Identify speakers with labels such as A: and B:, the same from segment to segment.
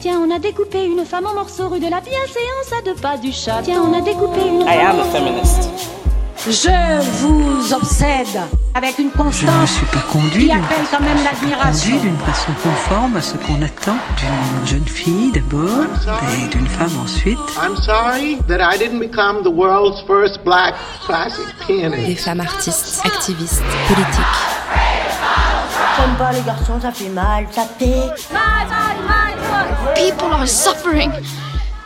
A: Tiens, on a découpé une femme en morceaux rue de la bienséance à deux pas du chat. Tiens, on a découpé une
B: I am a feminist.
C: Je vous obsède avec une
D: Je ne me
C: constance
D: suis pas conduit
C: qui appelle quand même l'admiration.
D: d'une façon conforme à ce qu'on attend d'une jeune fille d'abord et d'une femme ensuite.
E: I'm sorry that I didn't become the world's first black classic pianist.
F: Des femmes artistes, activistes, politiques.
G: J'aime pas les garçons, ça fait mal, ça pique.
H: People are suffering.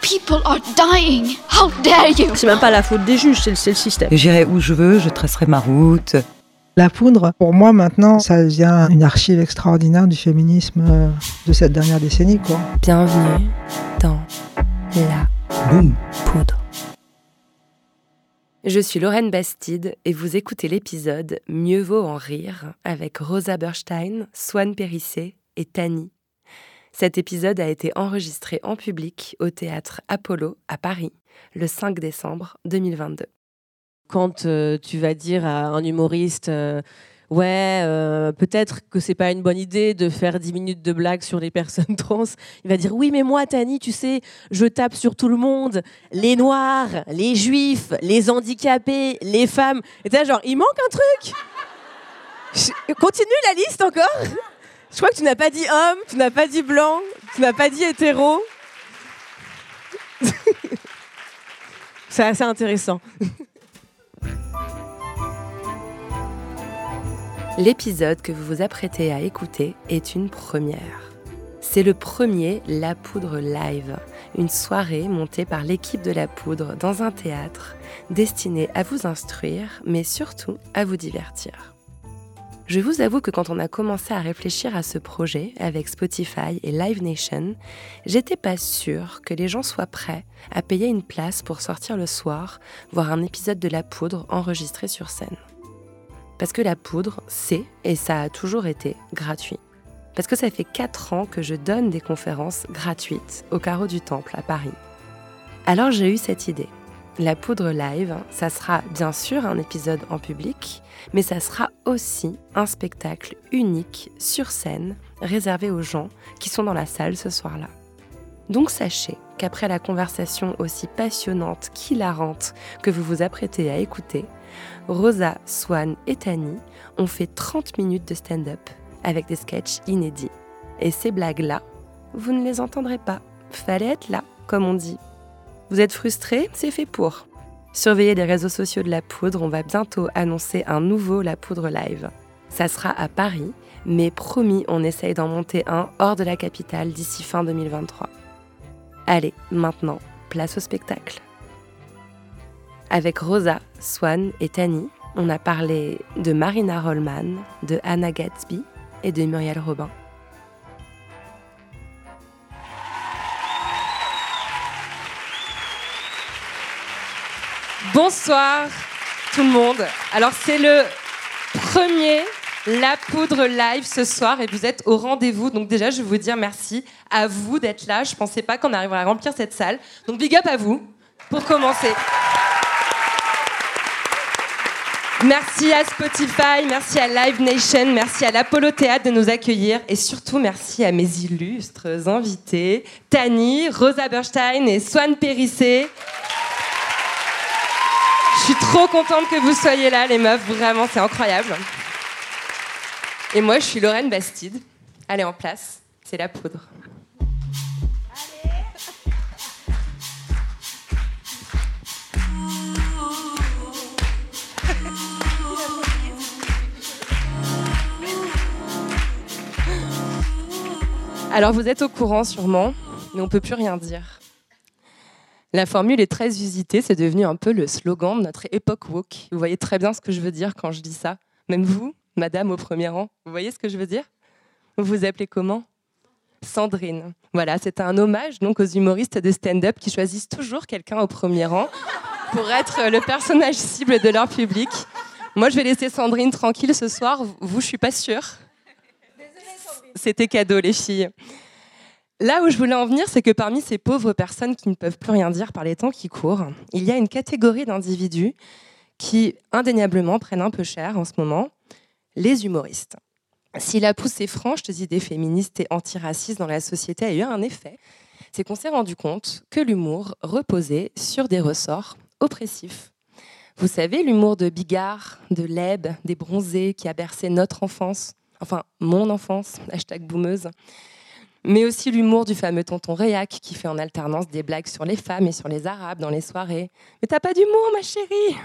H: People are dying. How dare you?
I: C'est même pas la faute des juges, c'est le, c'est le système.
J: J'irai où je veux, je tracerai ma route.
K: La poudre, pour moi maintenant, ça devient une archive extraordinaire du féminisme euh, de cette dernière décennie. Quoi.
F: Bienvenue dans La
J: Boum.
F: Poudre. Je suis Lorraine Bastide et vous écoutez l'épisode Mieux vaut en rire avec Rosa Berstein, Swan Périssé et Tani. Cet épisode a été enregistré en public au théâtre Apollo à Paris le 5 décembre 2022.
I: Quand euh, tu vas dire à un humoriste, euh, ouais, euh, peut-être que c'est pas une bonne idée de faire 10 minutes de blagues sur les personnes trans, il va dire, oui, mais moi, Tani, tu sais, je tape sur tout le monde, les noirs, les juifs, les handicapés, les femmes. Et t'es genre, il manque un truc. Continue la liste encore. Je crois que tu n'as pas dit homme, tu n'as pas dit blanc, tu n'as pas dit hétéro. C'est assez intéressant.
F: L'épisode que vous vous apprêtez à écouter est une première. C'est le premier La Poudre Live, une soirée montée par l'équipe de La Poudre dans un théâtre destinée à vous instruire, mais surtout à vous divertir. Je vous avoue que quand on a commencé à réfléchir à ce projet avec Spotify et Live Nation, j'étais pas sûre que les gens soient prêts à payer une place pour sortir le soir, voir un épisode de La Poudre enregistré sur scène. Parce que la poudre, c'est, et ça a toujours été, gratuit. Parce que ça fait 4 ans que je donne des conférences gratuites au carreau du Temple à Paris. Alors j'ai eu cette idée. La poudre live, ça sera bien sûr un épisode en public, mais ça sera aussi un spectacle unique sur scène réservé aux gens qui sont dans la salle ce soir-là. Donc sachez qu'après la conversation aussi passionnante qu'hilarante que vous vous apprêtez à écouter, Rosa, Swan et Tani ont fait 30 minutes de stand-up avec des sketchs inédits. Et ces blagues-là, vous ne les entendrez pas. Fallait être là, comme on dit. Vous êtes frustrés? C'est fait pour. Surveillez les réseaux sociaux de La Poudre, on va bientôt annoncer un nouveau La Poudre Live. Ça sera à Paris, mais promis, on essaye d'en monter un hors de la capitale d'ici fin 2023. Allez, maintenant, place au spectacle. Avec Rosa, Swan et Tani, on a parlé de Marina Rollman, de Anna Gatsby et de Muriel Robin. Bonsoir tout le monde. Alors c'est le premier La Poudre Live ce soir et vous êtes au rendez-vous. Donc déjà je veux vous dire merci à vous d'être là. Je pensais pas qu'on arriverait à remplir cette salle. Donc big up à vous pour commencer. Merci à Spotify, merci à Live Nation, merci à l'Apollo Théâtre de nous accueillir et surtout merci à mes illustres invités, Tani, Rosa Berstein et Swan Périssé. Je suis trop contente que vous soyez là, les meufs, vraiment, c'est incroyable. Et moi, je suis Lorraine Bastide. Allez, en place, c'est la poudre. Alors, vous êtes au courant sûrement, mais on peut plus rien dire. La formule est très usitée, c'est devenu un peu le slogan de notre époque woke. Vous voyez très bien ce que je veux dire quand je dis ça. Même vous, madame au premier rang, vous voyez ce que je veux dire? Vous vous appelez comment? Sandrine. Voilà, c'est un hommage donc aux humoristes de stand-up qui choisissent toujours quelqu'un au premier rang pour être le personnage cible de leur public. Moi, je vais laisser Sandrine tranquille ce soir. Vous, je suis pas sûre. C'était cadeau, les filles. Là où je voulais en venir, c'est que parmi ces pauvres personnes qui ne peuvent plus rien dire par les temps qui courent, il y a une catégorie d'individus qui indéniablement prennent un peu cher en ce moment, les humoristes. Si la poussée franche des idées féministes et antiracistes dans la société a eu un effet, c'est qu'on s'est rendu compte que l'humour reposait sur des ressorts oppressifs. Vous savez, l'humour de Bigard, de Leb, des bronzés qui a bercé notre enfance, enfin mon enfance, hashtag boumeuse, mais aussi l'humour du fameux tonton Réac qui fait en alternance des blagues sur les femmes et sur les arabes dans les soirées. Mais t'as pas d'humour, ma chérie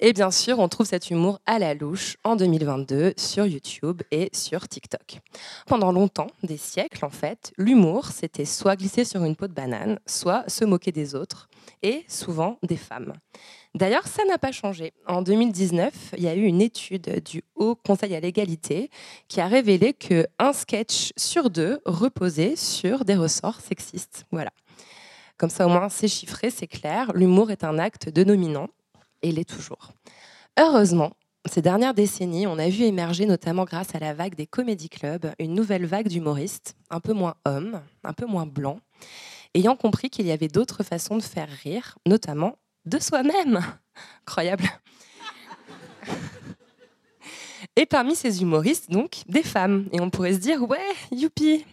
F: et bien sûr, on trouve cet humour à la louche en 2022 sur YouTube et sur TikTok. Pendant longtemps, des siècles en fait, l'humour, c'était soit glisser sur une peau de banane, soit se moquer des autres, et souvent des femmes. D'ailleurs, ça n'a pas changé. En 2019, il y a eu une étude du Haut Conseil à l'égalité qui a révélé qu'un sketch sur deux reposait sur des ressorts sexistes. Voilà. Comme ça, au moins, c'est chiffré, c'est clair. L'humour est un acte de dominant et l'est toujours. Heureusement, ces dernières décennies, on a vu émerger, notamment grâce à la vague des comédie clubs, une nouvelle vague d'humoristes, un peu moins hommes, un peu moins blancs, ayant compris qu'il y avait d'autres façons de faire rire, notamment de soi-même. Incroyable. Et parmi ces humoristes, donc, des femmes. Et on pourrait se dire, ouais, youpi.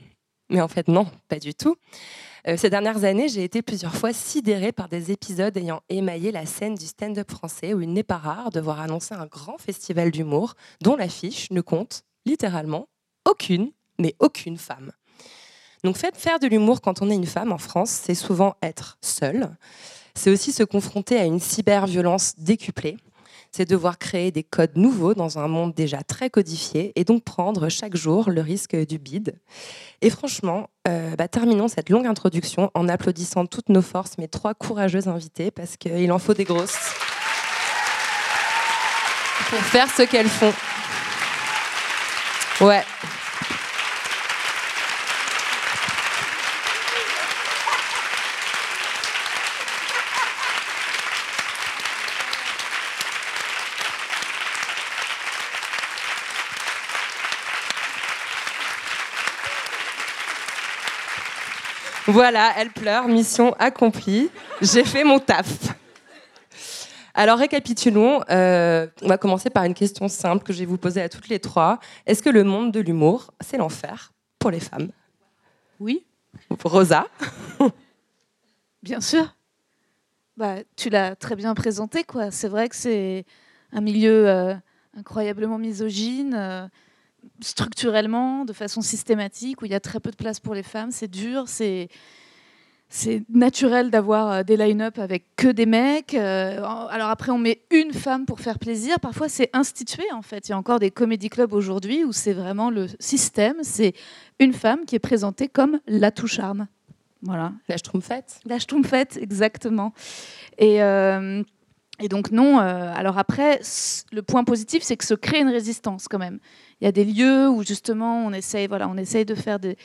F: Mais en fait, non, pas du tout. Euh, ces dernières années, j'ai été plusieurs fois sidérée par des épisodes ayant émaillé la scène du stand-up français où il n'est pas rare de voir annoncer un grand festival d'humour dont l'affiche ne compte littéralement aucune, mais aucune femme. Donc faire de l'humour quand on est une femme en France, c'est souvent être seule. C'est aussi se confronter à une cyberviolence décuplée c'est devoir créer des codes nouveaux dans un monde déjà très codifié et donc prendre chaque jour le risque du bide. Et franchement, euh, bah, terminons cette longue introduction en applaudissant toutes nos forces mes trois courageuses invitées parce qu'il en faut des grosses pour faire ce qu'elles font. Ouais. Voilà, elle pleure, mission accomplie. J'ai fait mon taf. Alors récapitulons. Euh, on va commencer par une question simple que je vais vous poser à toutes les trois. Est-ce que le monde de l'humour, c'est l'enfer pour les femmes?
B: Oui.
F: Rosa?
B: Bien sûr. Bah, tu l'as très bien présenté. quoi. C'est vrai que c'est un milieu euh, incroyablement misogyne. Euh, structurellement, de façon systématique, où il y a très peu de place pour les femmes. C'est dur, c'est c'est naturel d'avoir euh, des line-up avec que des mecs. Euh, alors après, on met une femme pour faire plaisir. Parfois, c'est institué en fait. Il y a encore des comédie clubs aujourd'hui où c'est vraiment le système. C'est une femme qui est présentée comme la touche-arme. Voilà.
F: La schtroumpfette.
B: La schtroumpfette, exactement. Et euh, et donc non. alors après, le point positif, c'est que se crée une résistance quand même il y a des lieux où justement on essaye, voilà, on essaye de faire de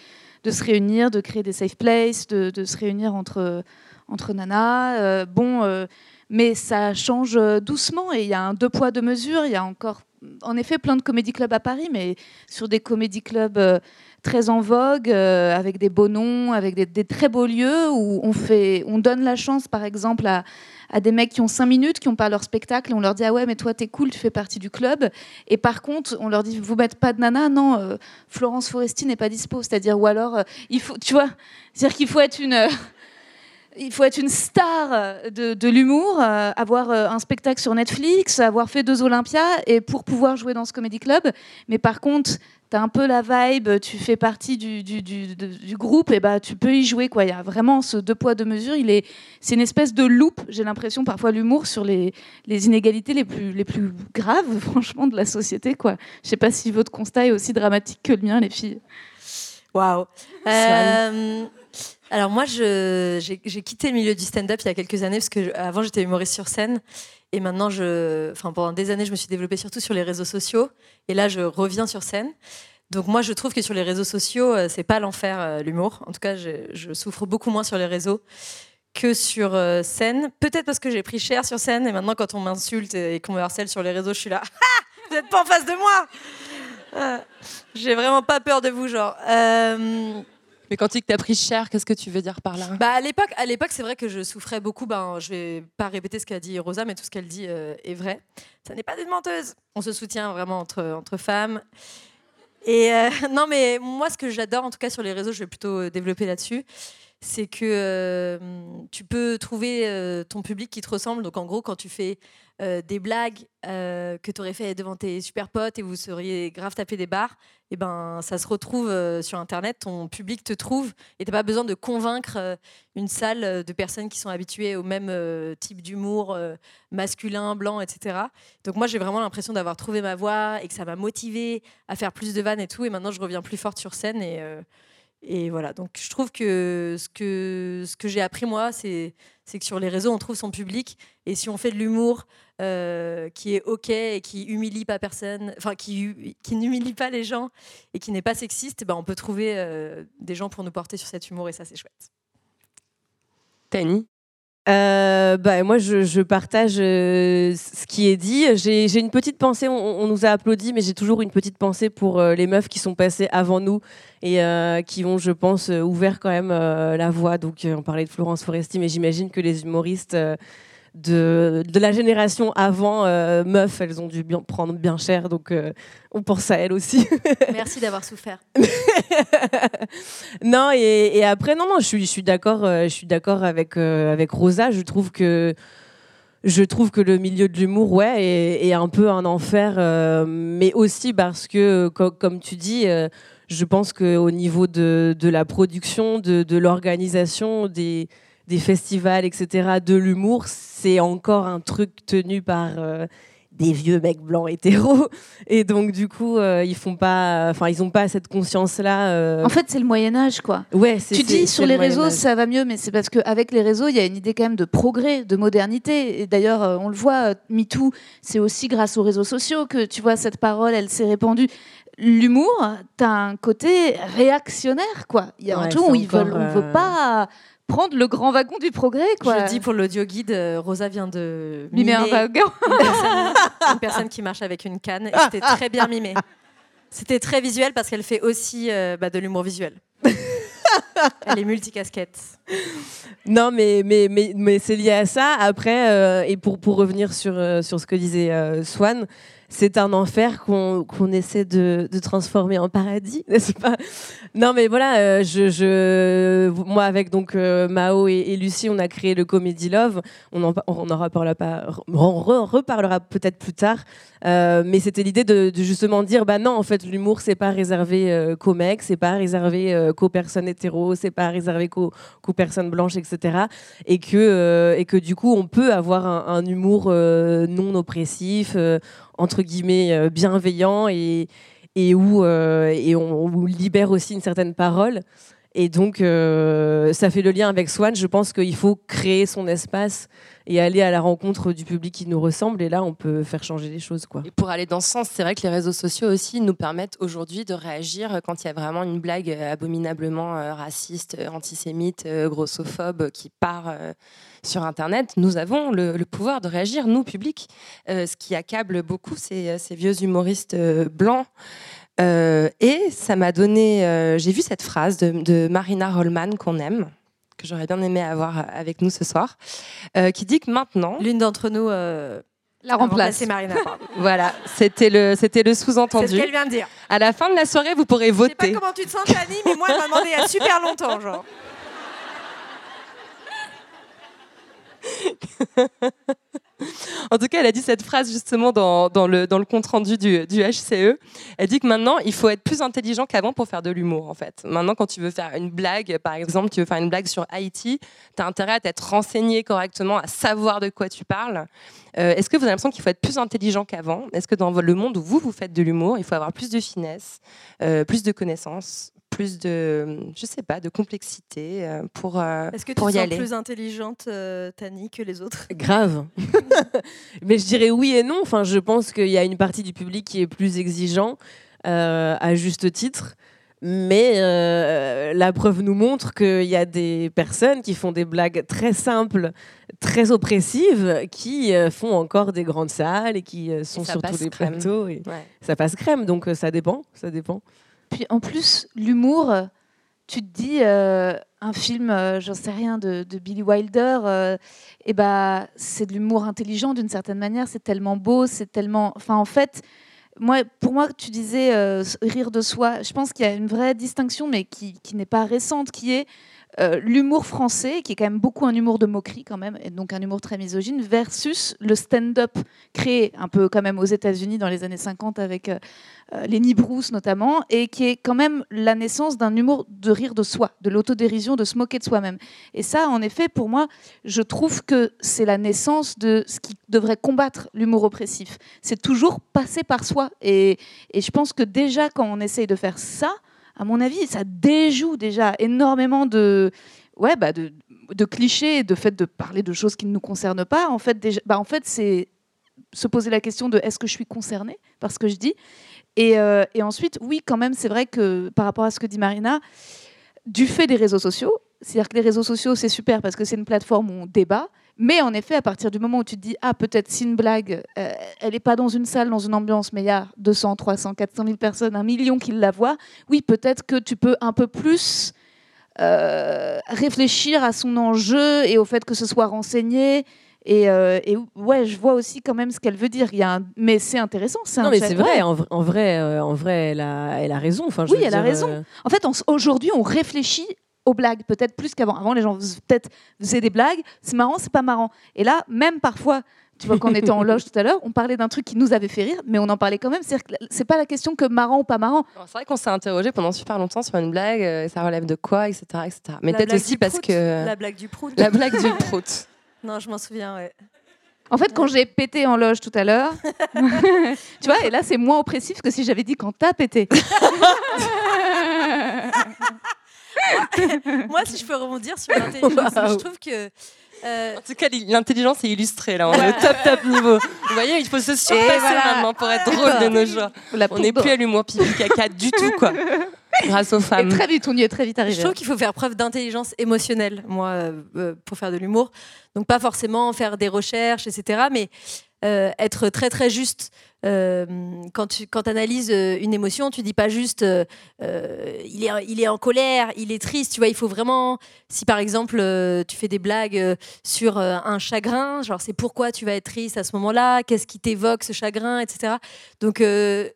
B: se réunir, de créer des safe places, de, se réunir entre, entre nanas. Euh, bon, euh, mais ça change doucement et il y a un deux poids deux mesures. Il y a encore, en effet, plein de comédie clubs à Paris, mais sur des comédie clubs euh, très en vogue, avec des beaux noms, avec des, très beaux lieux où on fait, on donne la chance, par exemple, à des mecs qui ont 5 minutes, qui n'ont pas leur spectacle, et on leur dit Ah ouais, mais toi, t'es cool, tu fais partie du club. Et par contre, on leur dit Vous mettez pas de nana Non, euh, Florence Foresti n'est pas dispo. C'est-à-dire, ou alors, euh, il faut, tu vois, c'est-à-dire qu'il faut être une. Euh, il faut être une star de, l'humour, avoir un spectacle sur Netflix, avoir fait deux Olympias et pour pouvoir jouer dans ce comédie club. Mais par contre, tu as un peu la vibe, tu fais partie du, du, du, groupe, et bah, tu peux y jouer. Quoi. Il y a vraiment ce deux poids, deux mesures. Il est, c'est une espèce de loupe, j'ai l'impression, parfois, l'humour sur les, les, inégalités les plus, les plus graves, franchement, de la société. Quoi. Je sais pas si votre constat est aussi dramatique que le mien, les filles.
L: Waouh. Euh, alors moi, j'ai quitté le milieu du stand-up il y a quelques années parce que avant j'étais humoriste sur scène et maintenant, pendant des années, je me suis développée surtout sur les réseaux sociaux. Et là, je reviens sur scène. Donc moi, je trouve que sur les réseaux sociaux, euh, c'est pas l'enfer euh, l'humour. En tout cas, je, souffre beaucoup moins sur les réseaux que sur euh, scène. Peut-être parce que j'ai pris cher sur scène et maintenant, quand on m'insulte et qu'on me harcèle sur les réseaux, je suis là. Ah vous n'êtes pas en face de moi. j'ai vraiment pas peur de vous, genre.
F: Mais quand tu dis que as pris cher, qu'est-ce que tu veux dire par là?
L: Bah, À l'époque, à l'époque c'est vrai que je souffrais beaucoup. Ben, je vais pas répéter ce qu'a dit Rosa, mais tout ce qu'elle dit euh, est vrai. Ça n'est pas des menteuses. On se soutient vraiment entre, entre femmes. Et euh, non, mais moi, ce que j'adore, en tout cas sur les réseaux, je vais plutôt euh, développer là-dessus, c'est que euh, tu peux trouver euh, ton public qui te ressemble. Donc en gros, quand tu fais euh, des blagues que tu aurais fait devant tes super potes et vous seriez grave tapé des barres, et ben ça se retrouve sur internet, ton public te trouve et t'as pas besoin de convaincre une salle de personnes qui sont habituées au même type d'humour masculin, blanc, etc. Donc moi j'ai vraiment l'impression d'avoir trouvé ma voix et que ça m'a motivé à faire plus de vannes et tout. Et maintenant je reviens plus forte sur scène et et voilà, donc je trouve que ce que, ce que j'ai appris moi, c'est que sur les réseaux, on trouve son public. Et si on fait de l'humour euh, qui est OK et qui humilie pas personne, enfin qui, qui n'humilie pas les gens et qui n'est pas sexiste, ben on peut trouver euh, des gens pour nous porter sur cet humour et ça, c'est chouette.
I: Tani? Euh, bah, moi, je, je partage euh, ce qui est dit. J'ai une petite pensée, on, on nous a applaudi, mais j'ai toujours une petite pensée pour euh, les meufs qui sont passées avant nous et euh, qui ont, je pense, ouvert quand même la voie. Donc, on parlait de Florence Foresti, mais j'imagine que les humoristes de, de la génération avant, meufs, elles ont dû bien, prendre bien cher. Donc, on pense à elles aussi.
L: Merci d'avoir souffert.
I: non, et, après, non, non, je suis, d'accord, euh, je suis d'accord avec, euh, avec Rosa. Je trouve que. Je trouve que le milieu de l'humour, ouais, est, un peu un enfer, euh, mais aussi parce que, co- comme tu dis, je pense qu'au niveau de, la production, de, l'organisation, des, festivals, etc., de l'humour, c'est encore un truc tenu par des vieux mecs blancs hétéros. Et donc, du coup, euh, ils font pas, enfin, ils ont pas cette conscience-là. euh,
B: En fait, c'est le Moyen Âge, quoi.
I: Ouais, c'est-
B: tu dis sur
I: le
B: les réseaux ça va mieux, mais c'est parce qu'avec les réseaux, il y a une idée quand même de progrès, de modernité. Et d'ailleurs, euh, on le voit, MeToo, c'est aussi grâce aux réseaux sociaux que tu vois cette parole, elle s'est répandue. L'humour, t'as un côté réactionnaire, quoi. Il y a un truc où ils veulent, on veut pas prendre le grand wagon du progrès, quoi.
L: Je dis pour l'audio guide, euh, Rosa vient de
B: Mimer un wagon.
L: Une personne, une personne qui marche avec une canne et c'était très bien mimé. C'était très visuel parce qu'elle fait aussi euh, bah, de l'humour visuel. Elle est multicasquette.
I: Non, mais, mais, mais, mais c'est lié à ça. Après, euh, et pour, pour revenir sur, euh, sur ce que disait euh, Swan, c'est un enfer qu'on essaie de, transformer en paradis, n'est-ce pas? Non, mais voilà, euh, je, moi avec donc euh, Mao et, et Lucie, on a créé le Comedy Love. On en, on en reparlera, on reparlera peut-être plus tard. Euh, mais c'était l'idée de, justement dire, bah non, en fait, l'humour, c'est pas réservé euh, qu'aux mecs, c'est pas réservé euh, qu'aux personnes hétéros, c'est pas réservé qu'aux personnes blanches, etc. Et que, euh, et que du coup, on peut avoir un, humour non oppressif, entre guillemets, bienveillant et, où et on libère aussi une certaine parole. Et donc, euh, ça fait le lien avec Swan. Je pense qu'il faut créer son espace et aller à la rencontre du public qui nous ressemble. Et là, on peut faire changer les choses. Quoi.
F: Et pour aller dans ce sens, c'est vrai que les réseaux sociaux aussi nous permettent aujourd'hui de réagir quand il y a vraiment une blague abominablement euh, raciste, euh, antisémite, grossophobe qui part sur Internet. Nous avons le, pouvoir de réagir, nous, public. Ce qui accable beaucoup ces, ces vieux humoristes blancs. Euh, et ça m'a donné. euh, J'ai vu cette phrase de, de Marina Rollman qu'on aime, que j'aurais bien aimé avoir avec nous ce soir, euh, qui dit que maintenant.
L: L'une d'entre nous. euh,
B: La
L: a
B: remplace.
L: remplacé Marina.
F: Voilà, c'était le, c'était le sous-entendu.
L: C'est ce qu'elle vient de dire.
F: À la fin de la soirée, vous pourrez
L: Je sais pas
F: voter.
L: comment tu te sens, Tani, mais moi, elle m'a demandé il y a super longtemps, genre.
F: En tout cas, elle a dit cette phrase justement dans, le, compte-rendu du, HCE. Elle dit que maintenant, il faut être plus intelligent qu'avant pour faire de l'humour, en fait. Maintenant, quand tu veux faire une blague, par exemple, tu veux faire une blague sur Haïti, tu as intérêt à t'être renseigné correctement, à savoir de quoi tu parles. Euh, Est-ce que vous avez l'impression qu'il faut être plus intelligent qu'avant? Est-ce que dans le monde où vous, vous faites de l'humour, il faut avoir plus de finesse, euh, plus de connaissances plus de, je sais pas, de complexité euh, pour, euh,
L: Est-ce que tu
F: pour
L: te
F: y
L: sens
F: aller.
L: plus intelligente, euh, Tani, que les autres?
I: Grave. Mais je dirais oui et non. Enfin, je pense qu'il y a une partie du public qui est plus exigeant, euh, à juste titre. Mais euh, la preuve nous montre qu'il y a des personnes qui font des blagues très simples, très oppressives, qui euh, font encore des grandes salles et qui euh, sont
F: ça
I: sur tous les
F: crème.
I: plateaux. Et
F: Ouais.
I: Ça passe crème, donc euh, ça dépend. Ça dépend.
B: Puis en plus, l'humour, euh, tu te dis, euh, un film, euh, j'en sais rien, de, Billy Wilder, euh, eh ben, c'est de l'humour intelligent d'une certaine manière, c'est tellement beau, c'est tellement... Enfin, en fait, moi, pour moi, tu disais rire de soi, je pense qu'il y a une vraie distinction, mais qui, qui n'est pas récente, qui est euh, l'humour français, qui est quand même beaucoup un humour de moquerie quand même, et donc un humour très misogyne, versus le stand-up créé un peu quand même aux États-Unis dans les années 50 avec euh, euh, Lenny Bruce notamment, et qui est quand même la naissance d'un humour de rire de soi, de l'autodérision, de se moquer de soi-même. Et ça, en effet, pour moi, je trouve que c'est la naissance de ce qui devrait combattre l'humour oppressif. C'est toujours passer par soi. Et, et je pense que déjà, quand on essaye de faire ça, à mon avis, ça déjoue déjà énormément de, ouais, bah de, clichés, de fait de parler de choses qui ne nous concernent pas. En fait, déjà, bah en fait c'est se poser la question de est-ce que je suis concernée par ce que je dis et, euh, et ensuite, oui, quand même, c'est vrai que par rapport à ce que dit Marina, du fait des réseaux sociaux, c'est-à-dire que les réseaux sociaux, c'est super parce que c'est une plateforme où on débat, mais en effet, à partir du moment où tu te dis, ah, peut-être si une blague, euh, elle n'est pas dans une salle, dans une ambiance, mais il y a 200, 300, 400 000 personnes, un million qui la voient, oui, peut-être que tu peux un peu plus euh, réfléchir à son enjeu et au fait que ce soit renseigné. Et, euh, et ouais, je vois aussi quand même ce qu'elle veut dire. Il y a un... Mais c'est intéressant. c'est
I: Non, mais c'est vrai, en, vrai, euh, en vrai elle, a, elle a raison. Enfin, je
B: Oui, elle a raison.
I: euh,
B: En fait, aujourd'hui, on réfléchit aux blagues, peut-être plus qu'avant. Avant, les gens faisaient- peut-être faisaient des blagues. C'est marrant, c'est pas marrant. Et là, même parfois, tu vois, quand on était en loge tout à l'heure, on parlait d'un truc qui nous avait fait rire, mais on en parlait quand même. C'est-à-dire que c'est pas la question que marrant ou pas marrant.
F: C'est vrai qu'on s'est interrogé pendant super longtemps sur une blague, euh, ça relève de quoi, etc. etc. Mais peut-être
L: blague
F: aussi parce
L: prout.
F: que.
L: La blague du prout.
F: La blague du prout.
L: Non, je m'en souviens, ouais.
B: En fait, quand j'ai pété en loge tout à l'heure, tu vois, et là, c'est moins oppressif que si j'avais dit quand t'as pété.
L: Moi, si je peux rebondir sur l'intelligence, je trouve que. euh,
F: En tout cas, l'intelligence est illustrée là, on est au top top niveau. Vous voyez, il faut se surpasser
B: voilà.
F: maintenant pour être drôle de nos jours.
B: La
F: On n'est plus à l'humour pipi caca du tout quoi. Grâce aux
B: Et
F: femmes.
B: très vite, on y est très vite
L: Je
B: arrivé.
L: trouve qu'il faut faire preuve d'intelligence émotionnelle, moi, euh, euh, pour faire de l'humour. Donc, pas forcément faire des recherches, etc., mais euh, être très, très juste. Euh, quand tu quand analyses euh, une émotion, tu dis pas juste euh, il, est, il est en colère, il est triste. Tu vois, il faut vraiment. Si par exemple, tu fais des blagues sur un chagrin, genre c'est pourquoi tu vas être triste à ce moment-là, qu'est-ce qui t'évoque ce chagrin, etc. Donc. euh,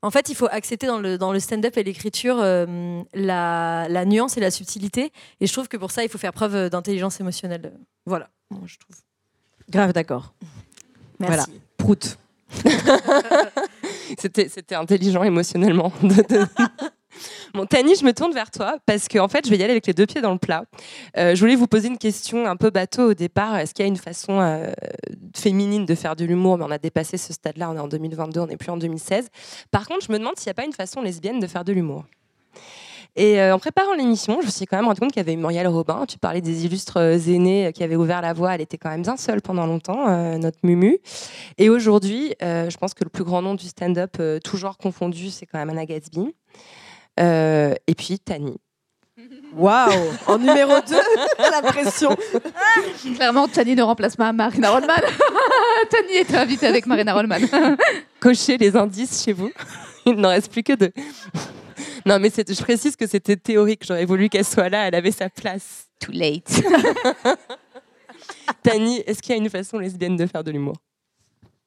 L: en fait, il faut accepter dans le, dans le stand-up et l'écriture euh, la, la nuance et la subtilité. Et je trouve que pour ça, il faut faire preuve d'intelligence émotionnelle. Voilà, moi, je trouve.
I: Grave d'accord.
L: Merci.
I: Voilà. Prout.
F: C'était c'était intelligent émotionnellement. Bon, Tani, je me tourne vers toi parce que en fait, je vais y aller avec les deux pieds dans le plat. Euh, je voulais vous poser une question un peu bateau au départ. Est-ce qu'il y a une façon euh, féminine de faire de l'humour? Mais on a dépassé ce stade-là. On est en 2022, on n'est plus en 2016. Par contre, je me demande s'il n'y a pas une façon lesbienne de faire de l'humour? Et euh, en préparant l'émission, je me suis quand même rendu compte qu'il y avait eu Muriel Robin. Tu parlais des illustres euh, aînés euh, qui avaient ouvert la voie. Elle était quand même bien seule pendant longtemps, euh, notre Mumu. Et aujourd'hui, euh, je pense que le plus grand nom du stand-up, euh, toujours confondu, c'est quand même Anna Gatsby. Euh, et puis Tani.
I: Waouh En numéro 2, la pression.
B: Clairement, Tani ne remplace pas Marina Rollman. Tani est invitée avec Marina Rollman.
F: Cochez les indices chez vous. Il n'en reste plus que deux. Non, mais je précise que c'était théorique. J'aurais voulu qu'elle soit là. Elle avait sa place.
B: Too late.
F: Tani, est-ce qu'il y a une façon lesbienne de faire de l'humour?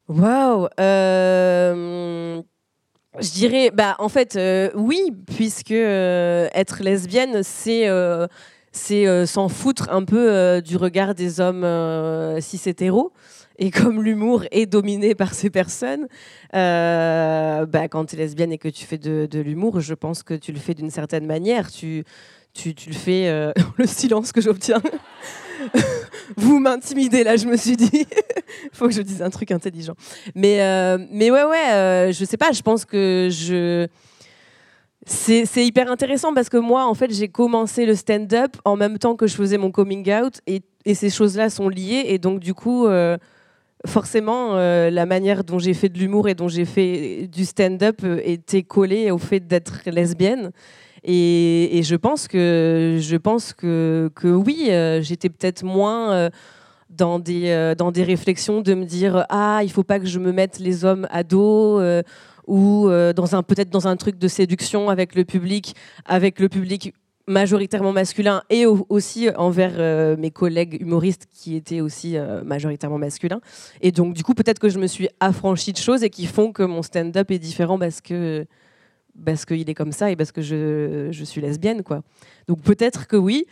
I: Waouh euh, Je dirais, bah, en fait, euh, oui, puisque euh, être lesbienne, c'est euh, c'est euh, s'en foutre un peu euh, du regard des hommes euh, cis hétéros. Et comme l'humour est dominé par ces personnes, euh, bah, quand tu es lesbienne et que tu fais de, l'humour, je pense que tu le fais d'une certaine manière. Tu, tu, tu le fais. euh, le silence que j'obtiens. Vous m'intimidez là, je me suis dit. faut que je dise un truc intelligent. Mais, euh, mais ouais, ouais, euh, je sais pas, je pense que je. C'est hyper intéressant parce que moi, en fait, j'ai commencé le stand-up en même temps que je faisais mon coming out et, et ces choses-là sont liées. Et donc, du coup, forcément, euh, la manière dont j'ai fait de l'humour et dont j'ai fait du stand-up euh, était collée au fait d'être lesbienne. Et, je pense que, je pense que, oui, euh, j'étais peut-être moins dans, des, réflexions de me dire Ah, il faut pas que je me mette les hommes à dos. ou dans peut-être dans un truc de séduction avec le public, avec le public majoritairement masculin et au- aussi envers euh, mes collègues humoristes qui étaient aussi euh, majoritairement masculins. Et donc du coup peut-être que je me suis affranchie de choses et qui font que mon stand-up est différent parce que parce qu'il est comme ça et parce que je, je suis lesbienne, quoi. Donc peut-être que oui.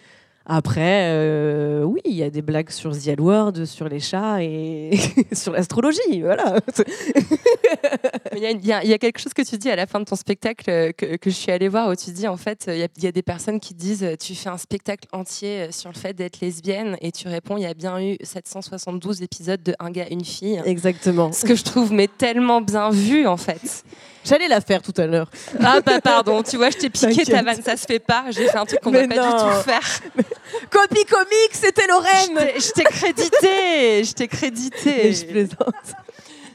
I: Après, euh, oui, il y a des blagues sur The L sur les chats et sur l'astrologie, voilà.
F: Il y, y, y, a quelque chose que tu dis à la fin de ton spectacle euh, que, que je suis allée voir où tu dis en fait, il y, y, a des personnes qui disent tu fais un spectacle entier euh, sur le fait d'être lesbienne et tu réponds il y a bien eu 772 épisodes de Un gars, une fille.
I: Exactement.
F: Ce que je trouve mais tellement bien vu en fait.
I: J'allais la faire tout à l'heure.
F: Ah bah pardon, tu vois, je t'ai piqué ta vanne, ça se fait pas. J'ai fait un truc qu'on ne pas du tout faire.
I: Copie comique, c'était Lorraine.
F: Je t'ai crédité, je t'ai crédité.
I: Je plaisante.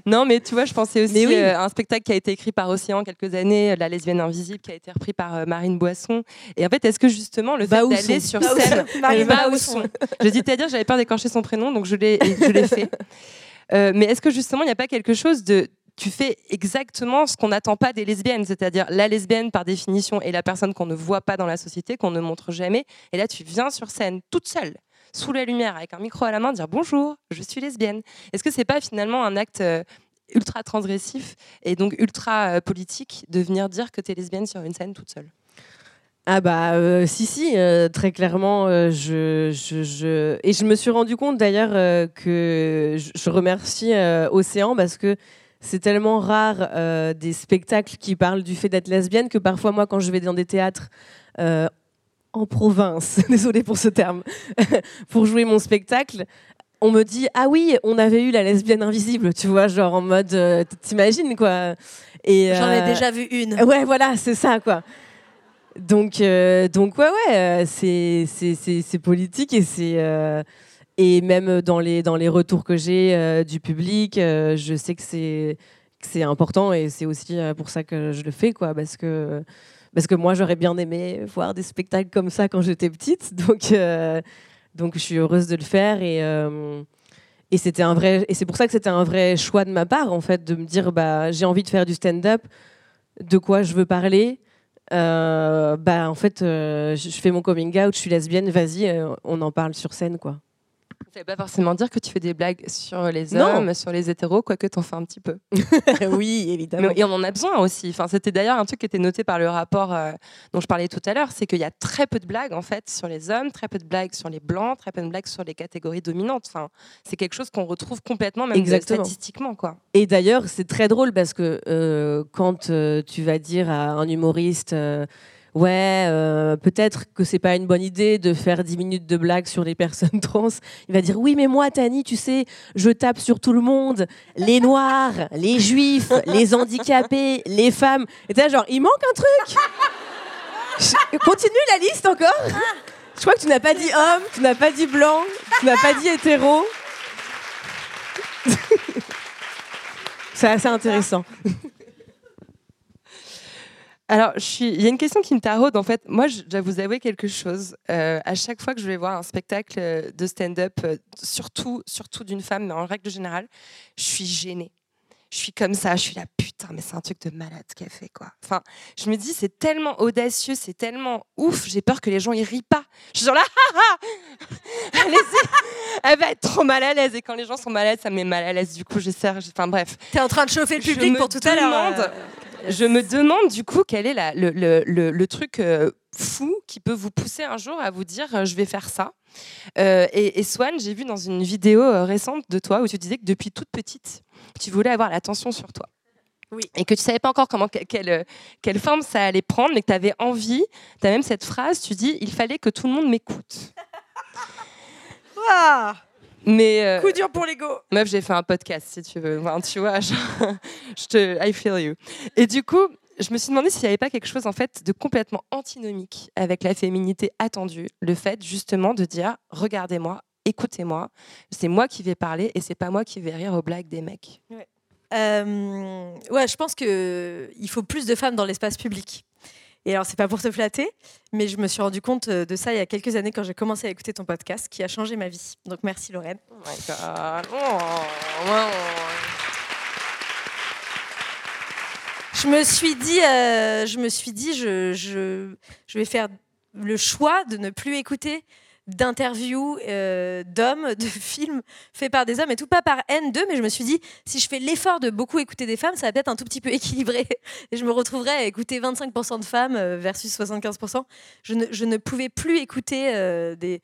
F: Non, mais tu vois, je pensais aussi oui. euh, à un spectacle qui a été écrit par Océan quelques années, La lesbienne invisible, qui a été repris par euh, Marine Boisson. Et en fait, est-ce que justement le fait d'aller sur scène,
L: Marine Boisson,
F: je dis à dire, j'avais peur d'écorcher son prénom, donc je l'ai, je l'ai fait. Euh, mais est-ce que justement, il n'y a pas quelque chose de tu fais exactement ce qu'on n'attend pas des lesbiennes, c'est-à-dire la lesbienne par définition est la personne qu'on ne voit pas dans la société, qu'on ne montre jamais. Et là, tu viens sur scène toute seule, sous la lumière, avec un micro à la main, dire bonjour, je suis lesbienne. Est-ce que c'est pas finalement un acte euh, ultra transgressif et donc ultra euh, politique de venir dire que tu es lesbienne sur une scène toute seule?
I: Ah bah euh, si si très clairement et je me suis rendu compte d'ailleurs que je remercie Océan parce que c'est tellement rare des spectacles qui parlent du fait d'être lesbienne que parfois moi quand je vais dans des théâtres en province, désolé pour ce terme, pour jouer mon spectacle, on me dit ah oui on avait eu la lesbienne invisible tu vois genre en mode euh, t'imagines quoi.
L: Et j'en ai déjà vu une.
I: Ouais voilà c'est ça quoi. Donc euh, donc ouais ouais c'est c'est politique et c'est euh, et même dans les dans les retours que j'ai du public je sais que c'est c'est important et c'est aussi pour ça que je le fais quoi parce que parce que moi j'aurais bien aimé voir des spectacles comme ça quand j'étais petite donc donc je suis heureuse de le faire et, euh, et c'était un vrai et c'est pour ça que c'était un vrai choix de ma part en fait de me dire bah j'ai envie de faire du stand-up, de quoi je veux parler? Euh, bah en fait euh, je fais mon coming out, je suis lesbienne, vas-y, euh, on en parle sur scène quoi.
F: Veut pas forcément dire que tu fais des blagues sur les hommes, non. sur les hétéros, quoique t'en fais un petit peu.
I: oui, évidemment.
F: Mais, et on en a besoin aussi. Enfin, c'était d'ailleurs un truc qui était noté par le rapport euh, dont je parlais tout à l'heure, c'est qu'il y a très peu de blagues en fait sur les hommes, très peu de blagues sur les blancs, très peu de blagues sur les catégories dominantes. Enfin, c'est quelque chose qu'on retrouve complètement même
I: Exactement.
F: statistiquement quoi.
I: Et d'ailleurs, c'est très drôle parce que euh, quand euh, tu vas dire à un humoriste ouais, euh, peut-être que c'est pas une bonne idée de faire 10 minutes de blagues sur les personnes trans. Il va dire oui, mais moi, Tani, tu sais, je tape sur tout le monde, les noirs, les juifs, les handicapés, les femmes. Et t'es genre, il manque un truc. Je... Continue la liste encore. Je crois que tu n'as pas dit homme, tu n'as pas dit blanc, tu n'as pas dit hétéro. c'est assez intéressant.
F: Alors, je suis... il y a une question qui me taraude. En fait, moi, je dois vous avouer quelque chose. Euh, à chaque fois que je vais voir un spectacle de stand-up, euh, surtout, surtout d'une femme, mais en règle générale, je suis gênée. Je suis comme ça, je suis là, putain, mais c'est un truc de malade qu'elle fait, quoi. Enfin, je me dis, c'est tellement audacieux, c'est tellement ouf, j'ai peur que les gens y rient pas. Je suis genre là, elle va être trop mal à l'aise. Et quand les gens sont mal à l'aise, ça me met mal à l'aise. Du coup, j'essaie, enfin bref.
L: T'es en train de chauffer le public pour tout à l'heure.
F: Je me demande du coup quel est la, le, le, le, le, truc euh, fou qui peut vous pousser un jour à vous dire euh, je vais faire ça. Euh, et, et, Swan, j'ai vu dans une vidéo récente de toi où tu disais que depuis toute petite, tu voulais avoir l'attention sur toi.
L: Oui.
F: Et que tu savais pas encore comment quelle, quelle forme ça allait prendre, mais que tu avais envie. Tu as même cette phrase, tu dis il fallait que tout le monde m'écoute.
L: Waouh
F: mais euh,
L: coup dur pour l'ego.
F: Meuf, j'ai fait un podcast si tu veux. Enfin, tu vois, je, je te, I feel you. Et du coup, je me suis demandé s'il n'y avait pas quelque chose en fait de complètement antinomique avec la féminité attendue, le fait justement de dire regardez-moi, écoutez-moi, c'est moi qui vais parler et c'est pas moi qui vais rire aux blagues des mecs.
L: Ouais. Euh, ouais, je pense que il faut plus de femmes dans l'espace public. Et alors, c'est pas pour te flatter, mais je me suis rendu compte euh, de ça il y a quelques années quand j'ai commencé à écouter ton podcast, qui a changé ma vie. Donc, merci Lorraine.
F: Oh my God. Oh, wow.
L: Je me suis dit, euh, je me suis dit, je, je, je vais faire le choix de ne plus écouter d'interviews euh, d'hommes, de films faits par des hommes et tout, pas par haine d'eux, mais je me suis dit, si je fais l'effort de beaucoup écouter des femmes, ça va peut-être un tout petit peu équilibré. Et je me retrouverais à écouter 25% de femmes euh, versus 75%. Je ne, je ne pouvais plus écouter euh, des,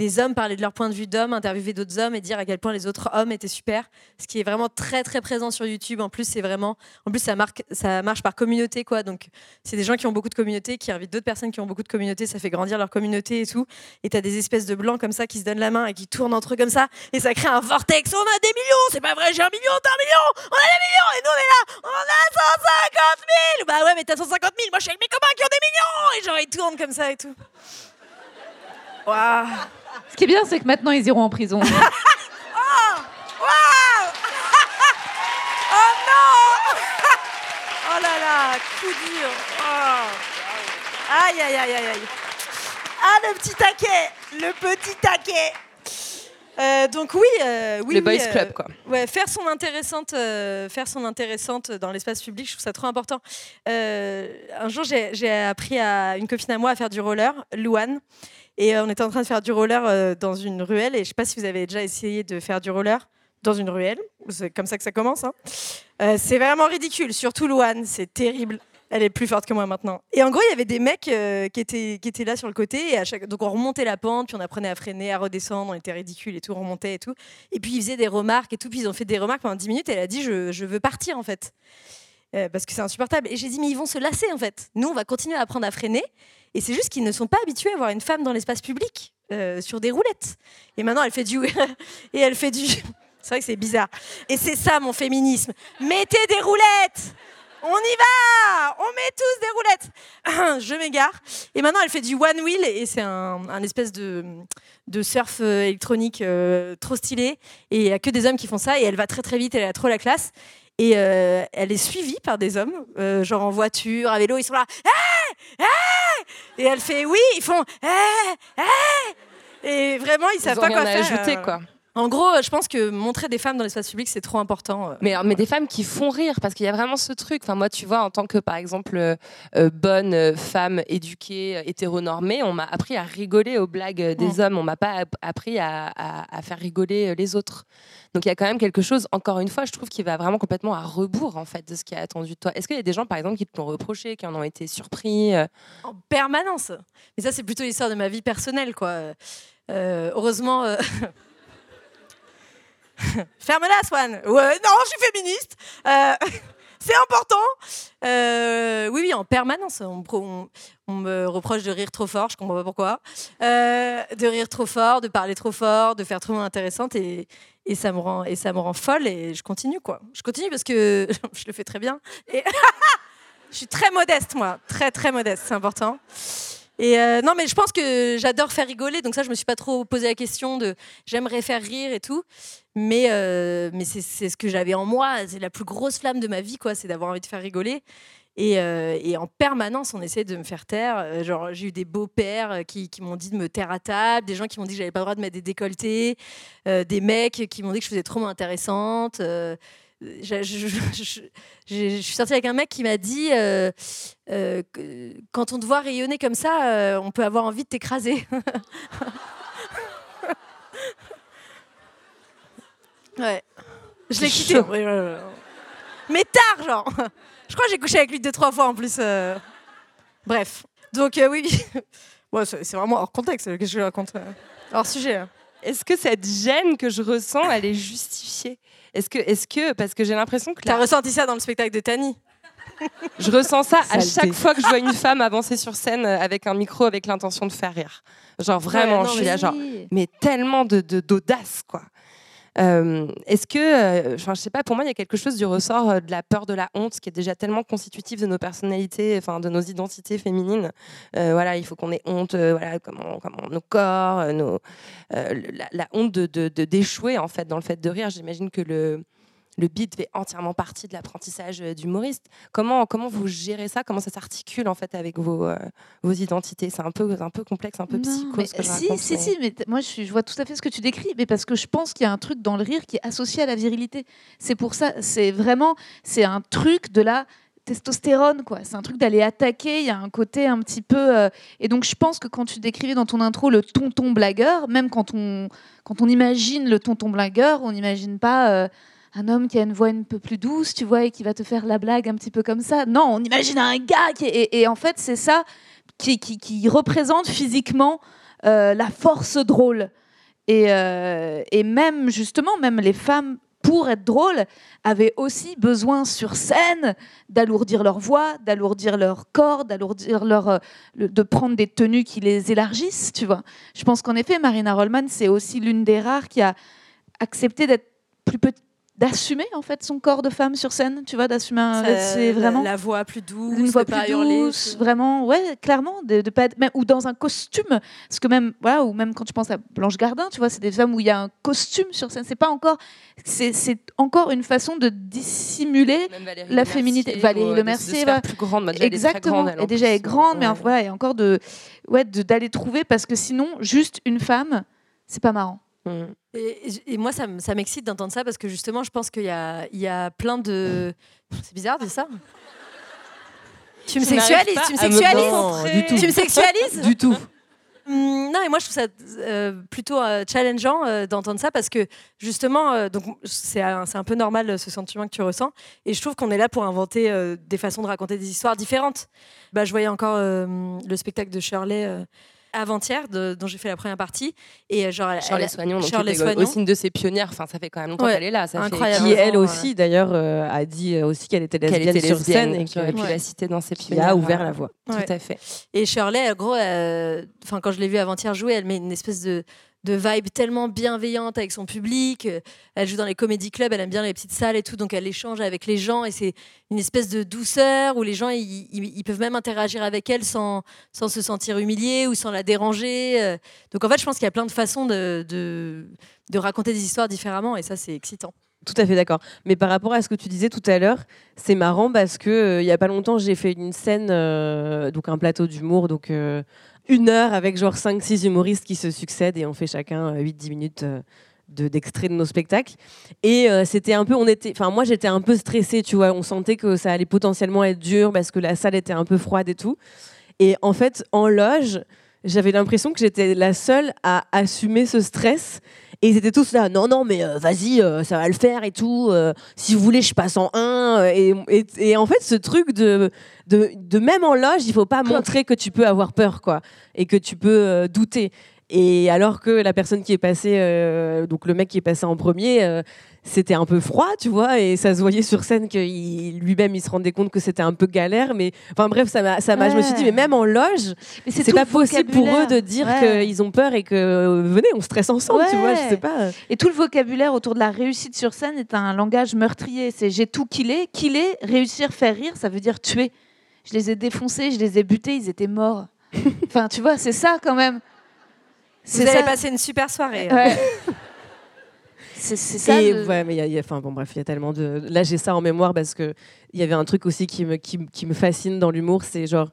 L: des hommes parler de leur point de vue d'hommes, interviewer d'autres hommes et dire à quel point les autres hommes étaient super. Ce qui est vraiment très très présent sur YouTube. En plus, c'est vraiment, en plus ça, marque, ça marche par communauté quoi. Donc c'est des gens qui ont beaucoup de communautés, qui invitent d'autres personnes qui ont beaucoup de communautés. Ça fait grandir leur communauté et tout. Et t'as des espèces de blancs comme ça qui se donnent la main et qui tournent entre eux comme ça. Et ça crée un vortex. On a des millions, c'est pas vrai, j'ai un million, t'as un million, on a des millions et nous on est là, on a 150 000. Bah ouais, mais t'as 150 000. Moi je suis avec mes copains qui ont des millions. Et genre ils tournent comme ça et tout. Waouh.
B: Ce qui est bien, c'est que maintenant, ils iront en prison.
L: oh Waouh Oh non Oh là là, coup dur. Oh. Aïe, aïe, aïe, aïe, aïe. Ah, le petit taquet Le petit taquet euh, donc oui, euh, oui,
F: Le
L: oui,
F: boys
L: euh,
F: club, quoi.
L: Ouais, faire son intéressante, euh, faire son intéressante dans l'espace public, je trouve ça trop important. Euh, un jour, j'ai j'ai appris à une copine à moi à faire du roller, Louane, et euh, on était en train de faire du roller euh, dans une ruelle. Et je sais pas si vous avez déjà essayé de faire du roller dans une ruelle. C'est comme ça que ça commence. hein. Euh, c'est vraiment ridicule, surtout Louane, c'est terrible. Elle est plus forte que moi maintenant. Et en gros, il y avait des mecs qui, étaient, là sur le côté. Et à chaque... Donc on remontait la pente, puis on apprenait à freiner, à redescendre. On était ridicule et tout, on remontait et tout. Et puis ils faisaient des remarques et tout. Puis ils ont fait des remarques pendant 10 minutes. Elle a dit je, veux partir en fait. Parce que c'est insupportable. Et j'ai dit mais ils vont se lasser en fait. Nous, on va continuer à apprendre à freiner. Et c'est juste qu'ils ne sont pas habitués à voir une femme dans l'espace public euh, sur des roulettes. Et maintenant, elle fait du. et elle fait du. C'est vrai que c'est bizarre. Et c'est ça mon féminisme. Mettez des roulettes on y va On met tous des roulettes Je m'égare. Et maintenant, elle fait du one wheel et c'est un, espèce de, de surf euh, électronique euh, trop stylé. Et il n'y a que des hommes qui font ça et elle va très très vite, elle a trop la classe. Et elle est suivie par des hommes, genre en voiture, à vélo, ils sont là. Hey Hey Et elle fait oui, ils font Hey Hey Et vraiment, ils savent pas quoi faire.
F: ajouter,
L: euh.
F: quoi.
L: En gros, je pense que montrer des femmes dans l'espace public, c'est trop important. euh.
F: Mais, mais des femmes qui font rire, parce qu'il y a vraiment ce truc. Enfin, moi, tu vois, en tant que, par exemple, euh, euh, bonne euh, femme éduquée, euh, hétéronormée, on m'a appris à rigoler aux blagues euh, des
L: Mm.
F: hommes. On m'a pas app- appris à, à- à faire rigoler euh, les autres. Donc, il y a quand même quelque chose, encore une fois, je trouve, qui va vraiment complètement à rebours, en fait, de ce qui est attendu de toi. Est-ce qu'il y a des gens, par exemple, qui te l'ont reproché, qui en ont été surpris euh,
L: en permanence. Mais ça, c'est plutôt l'histoire de ma vie personnelle, quoi. Euh, heureusement. Ferme-la, Swan. Ouais, non, je suis féministe. Euh, c'est important. Euh, oui, oui, en permanence. On, me reproche de rire trop fort, je comprends pas pourquoi. Euh, de rire trop fort, de parler trop fort, de faire trop intéressante et, et ça me rend et ça me rend folle et je continue quoi. Je continue parce que je le fais très bien. Je suis très modeste moi, très très modeste, c'est important. Et euh, non, mais je pense que j'adore faire rigoler, donc ça, je me suis pas trop posé la question de j'aimerais faire rire et tout. Mais, euh, c'est ce que j'avais en moi, c'est la plus grosse flamme de ma vie, quoi, c'est d'avoir envie de faire rigoler. Et, euh, en permanence, on essaie de me faire taire. Genre, j'ai eu des beaux-pères qui, m'ont dit de me taire à table, des gens qui m'ont dit que j'avais pas le droit de mettre des décolletés, des mecs qui m'ont dit que je faisais trop moins intéressante. Je, je- je- je- je- je suis sortie avec un mec qui m'a dit euh, euh, que quand on te voit rayonner comme ça, euh, on peut avoir envie de t'écraser. ouais. Je l'ai quitté. Mais tard, genre. Je crois que j'ai couché avec lui deux, trois fois en plus. Bref. Donc, oui. C'est vraiment hors contexte, qu'est-ce que je raconte Hors sujet.
F: Est-ce que cette gêne que je ressens, elle est justifiée? Est-ce que, est-ce que, parce que j'ai l'impression que
L: T'as
F: la-
L: ressenti ça dans le spectacle de Tani?
F: Je ressens ça à
L: Saleté.
F: chaque fois que je vois une femme avancer sur scène euh, avec un micro avec l'intention de faire rire. Genre vraiment,
L: Ouais, non,
F: je suis
L: mais
F: là, genre, mais tellement de de- d'audace, quoi. Euh, Est-ce que, euh, enfin, je sais pas, pour moi, il y a quelque chose du ressort euh, de la peur de la honte qui est déjà tellement constitutif de nos personnalités, enfin, de nos identités féminines. Euh, voilà, il faut qu'on ait honte, euh, voilà, comment, nos corps, euh, euh, la, la honte de- d'échouer en fait dans le fait de rire. J'imagine que le le beat fait entièrement partie de l'apprentissage euh, d'humoriste. Comment, comment vous gérez ça? Comment ça s'articule en fait avec vos, euh, vos identités? C'est un peu, un peu complexe, un peu psycho.
B: mais
F: ce que je
B: si,
F: raconte,
B: si,
F: mais-
B: si, mais moi je, vois tout à fait ce que tu décris, mais parce que je pense qu'il y a un truc dans le rire qui est associé à la virilité. C'est pour ça, c'est vraiment, c'est un truc de la. testostérone, quoi. C'est un truc d'aller attaquer. Il y a un côté un petit peu. euh, Et donc, je pense que quand tu décrivais dans ton intro le tonton blagueur, même quand on, quand on imagine le tonton blagueur, on n'imagine pas euh, un homme qui a une voix un peu plus douce, tu vois, et qui va te faire la blague un petit peu comme ça. Non, on imagine un gars qui. est- Et, en fait, c'est ça qui, représente physiquement euh, la force drôle. Et, euh, et même, justement, même les femmes, pour être drôles, avaient aussi besoin sur scène d'alourdir leur voix, d'alourdir leur corps, d'alourdir leur, euh, de prendre des tenues qui les élargissent, tu vois. Je pense qu'en effet, Marina Rollman, c'est aussi l'une des rares qui a accepté d'être plus petite d'assumer en fait son corps de femme sur scène, tu vois, d'assumer un- c'est vraiment
L: la, la voix plus douce,
B: une voix
L: de pas
B: plus
L: hurler,
B: douce, vraiment, ouais, clairement, de, de pas être- même, ou dans un costume, parce que même, voilà, ou même quand tu penses à Blanche Gardin, tu vois, c'est des femmes où il y a un costume sur scène, c'est pas encore, c'est encore une façon de dissimuler la féminité. Valérie Le Mercier, voilà.
F: plus grande, bah, déjà, elle est très
B: exactement,
F: grande, elle, en
B: et déjà elle est grande, mais
F: ouais.
B: en- voilà, il y a encore de, ouais, de- d'aller trouver, parce que sinon, juste une femme, c'est pas marrant.
L: Et, et moi, ça, ça m'excite d'entendre ça parce que justement, je pense qu'il y a, il y a plein de. C'est bizarre de ça. Tu me sexualises, tu me sexualises.
I: concentrer. Du tout.
L: Tu me sexualises
I: Du tout.
L: Hum, non, et moi je trouve ça euh, plutôt euh, challengeant euh, d'entendre ça parce que justement, donc c'est un, un peu normal ce sentiment que tu ressens. Et je trouve qu'on est là pour inventer des façons de raconter des histoires différentes. Bah, je voyais encore le spectacle de Shirley. Euh, avant-hier, dont j'ai fait la première partie. Et euh, genre, elle-
F: Shirley
L: elle-
F: Soignon, donc
L: Shirley
F: qui était
L: Soignon.
F: aussi une de ses pionnières. Enfin, ça fait quand même longtemps
L: Ouais,
F: qu'elle est là. Ça
L: incroyable.
I: Qui
F: Fait...
I: elle aussi d'ailleurs euh, a dit euh, aussi qu'elle était
F: Qu'elle
I: lesbienne
F: était
I: sur
F: lesbienne,
I: scène et
F: j'aurais pu
I: que-
F: la citer dans ses
I: qui a
F: pionnières,
I: ouvert
F: euh,
I: la voie.
L: Ouais.
F: Tout à fait.
L: Et Shirley, en gros, euh, enfin quand je l'ai vue avant-hier jouer, elle met une espèce de, de vibe tellement bienveillante avec son public. Euh, Elle joue dans les comédie clubs, elle aime bien les petites salles et tout, donc elle échange avec les gens et c'est une espèce de douceur où les gens ils, peuvent même interagir avec elle sans, sans se sentir humiliés ou sans la déranger. Euh, Donc en fait, je pense qu'il y a plein de façons de, de, raconter des histoires différemment et ça, c'est excitant.
I: Tout à fait d'accord. Mais par rapport à ce que tu disais tout à l'heure, c'est marrant parce que euh, il y a pas longtemps, j'ai fait une scène, donc un plateau d'humour, donc une heure avec genre 5-6 humoristes qui se succèdent et on fait chacun 8-10 minutes euh, de- d'extraits de, nos spectacles. Et euh, c'était un peu, on était, enfin moi j'étais un peu stressée, tu vois, on sentait que ça allait potentiellement être dur parce que la salle était un peu froide et tout. Et en fait, en loge, j'avais l'impression que j'étais la seule à assumer ce stress. Et ils étaient tous là, non, non, mais euh, vas-y, euh, ça va le faire et tout. euh, si vous voulez, je passe en un. Et, et- et en fait, ce truc de, de, de même en loge, il faut pas montrer que tu peux avoir peur, quoi, et que tu peux euh, douter. Et alors que la personne qui est passée, euh, donc le mec qui est passé en premier, euh, c'était un peu froid, tu vois, et ça se voyait sur scène que lui-même il se rendait compte que c'était un peu galère. Mais enfin bref, ça m'a, ça m'a, je me suis dit, mais même en loge,
B: c'est
I: pas
B: le
I: possible pour eux de dire
B: Ouais.
I: qu'ils ont peur et que euh, venez, on stresse ensemble, tu vois, je sais pas.
B: Et tout le vocabulaire autour de la réussite sur scène est un langage meurtrier. C'est j'ai tout killé. Killer, réussir, faire rire, ça veut dire tuer. Je les ai défoncés, je les ai butés, ils étaient morts. enfin, tu vois, c'est ça quand même.
L: Vous allez passer une super soirée. hein.
B: Ouais. c'est ça.
I: Et
B: le-
I: ouais, mais il y a- il y a, enfin bon, bref, il y a tellement de. Là, j'ai ça en mémoire parce que il y avait un truc aussi qui me, qui, me- qui me fascine dans l'humour, c'est genre.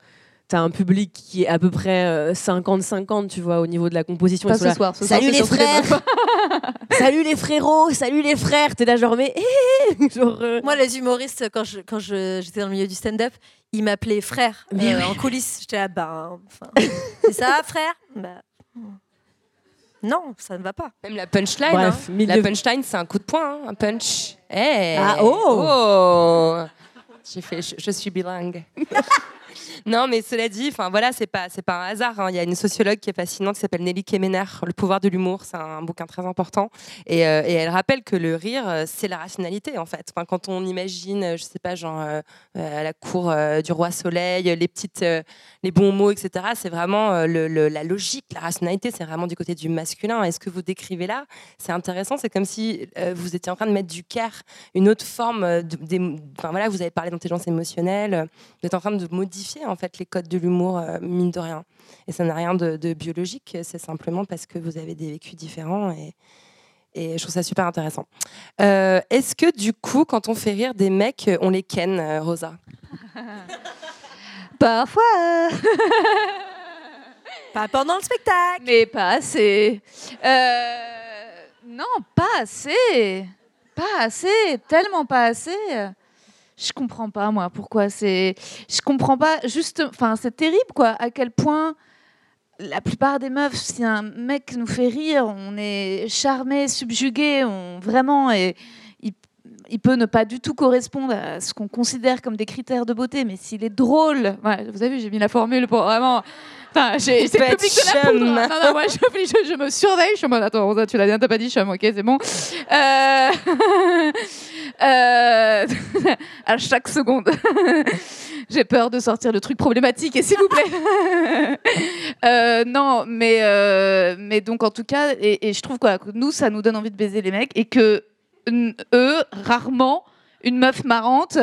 I: T'as un public qui est à peu près euh, 50-50, tu vois, au niveau de la composition.
B: Pas ce soir, ce soir,
I: salut les frères Salut les frérots Salut les frères T'es là genre, mais... eh, genre, euh,
L: Moi, les humoristes, quand je- quand je- j'étais dans le milieu du stand-up, ils m'appelaient frère
I: Mais
L: euh, en coulisses. J'étais là, ben, enfin, c'est ça, frère? Bah, Non, ça ne va pas.
F: Même la punchline.
I: Bref,
F: hein.
I: milieu-
F: La punchline, c'est un coup de poing, hein, un punch. Eh.
I: Ah, oh.
F: Oh. J'ai fait, je, je suis bilingue. non, mais cela dit, enfin voilà, c'est pas, c'est pas un hasard. hein. Il y a une sociologue qui est fascinante qui s'appelle Nelly Kemener, Le pouvoir de l'humour. C'est un bouquin très important. Et, euh, elle rappelle que le rire, euh, c'est la rationalité en fait. Quand on imagine, euh, je sais pas, genre à la cour du roi Soleil, les petites, les bons mots, etc. C'est vraiment la logique, la rationalité. C'est vraiment du côté du masculin. Et ce que vous décrivez là, c'est intéressant. C'est comme si vous étiez en train de mettre du care, une autre forme. enfin voilà, vous avez parlé d'intelligence émotionnelle. Vous êtes en train de modifier en fait les codes de l'humour, euh, mine de rien. Et ça n'a rien de, de biologique. C'est simplement parce que vous avez des vécus différents et et je trouve ça super intéressant. Euh, Est-ce que du coup, quand on fait rire des mecs, on les ken, euh, Rosa?
B: Parfois.
L: Pas pendant le spectacle.
B: Mais pas assez. Euh, non, pas assez. Pas assez. Tellement pas assez. Je comprends pas moi pourquoi c'est je comprends pas juste enfin c'est terrible quoi à quel point la plupart des meufs si un mec nous fait rire on est charmé subjugué on vraiment et il, peut ne pas du tout correspondre à ce qu'on considère comme des critères de beauté. Mais s'il est drôle vous avez vu j'ai mis la formule pour vraiment Enfin, c'est le public de la poudre.
F: chum.
B: Non, non, moi, je, je- je me surveille. Je suis en mode, attends, Rosa, tu l'as bien, t'as pas dit chum, ok, c'est bon. Euh... euh, À chaque seconde. j'ai peur de sortir le truc problématique, et s'il vous plaît. Euh, non, mais, mais donc, en tout cas, et, et je trouve quoi, que nous, ça nous donne envie de baiser les mecs, et que eux, rarement, une meuf marrante,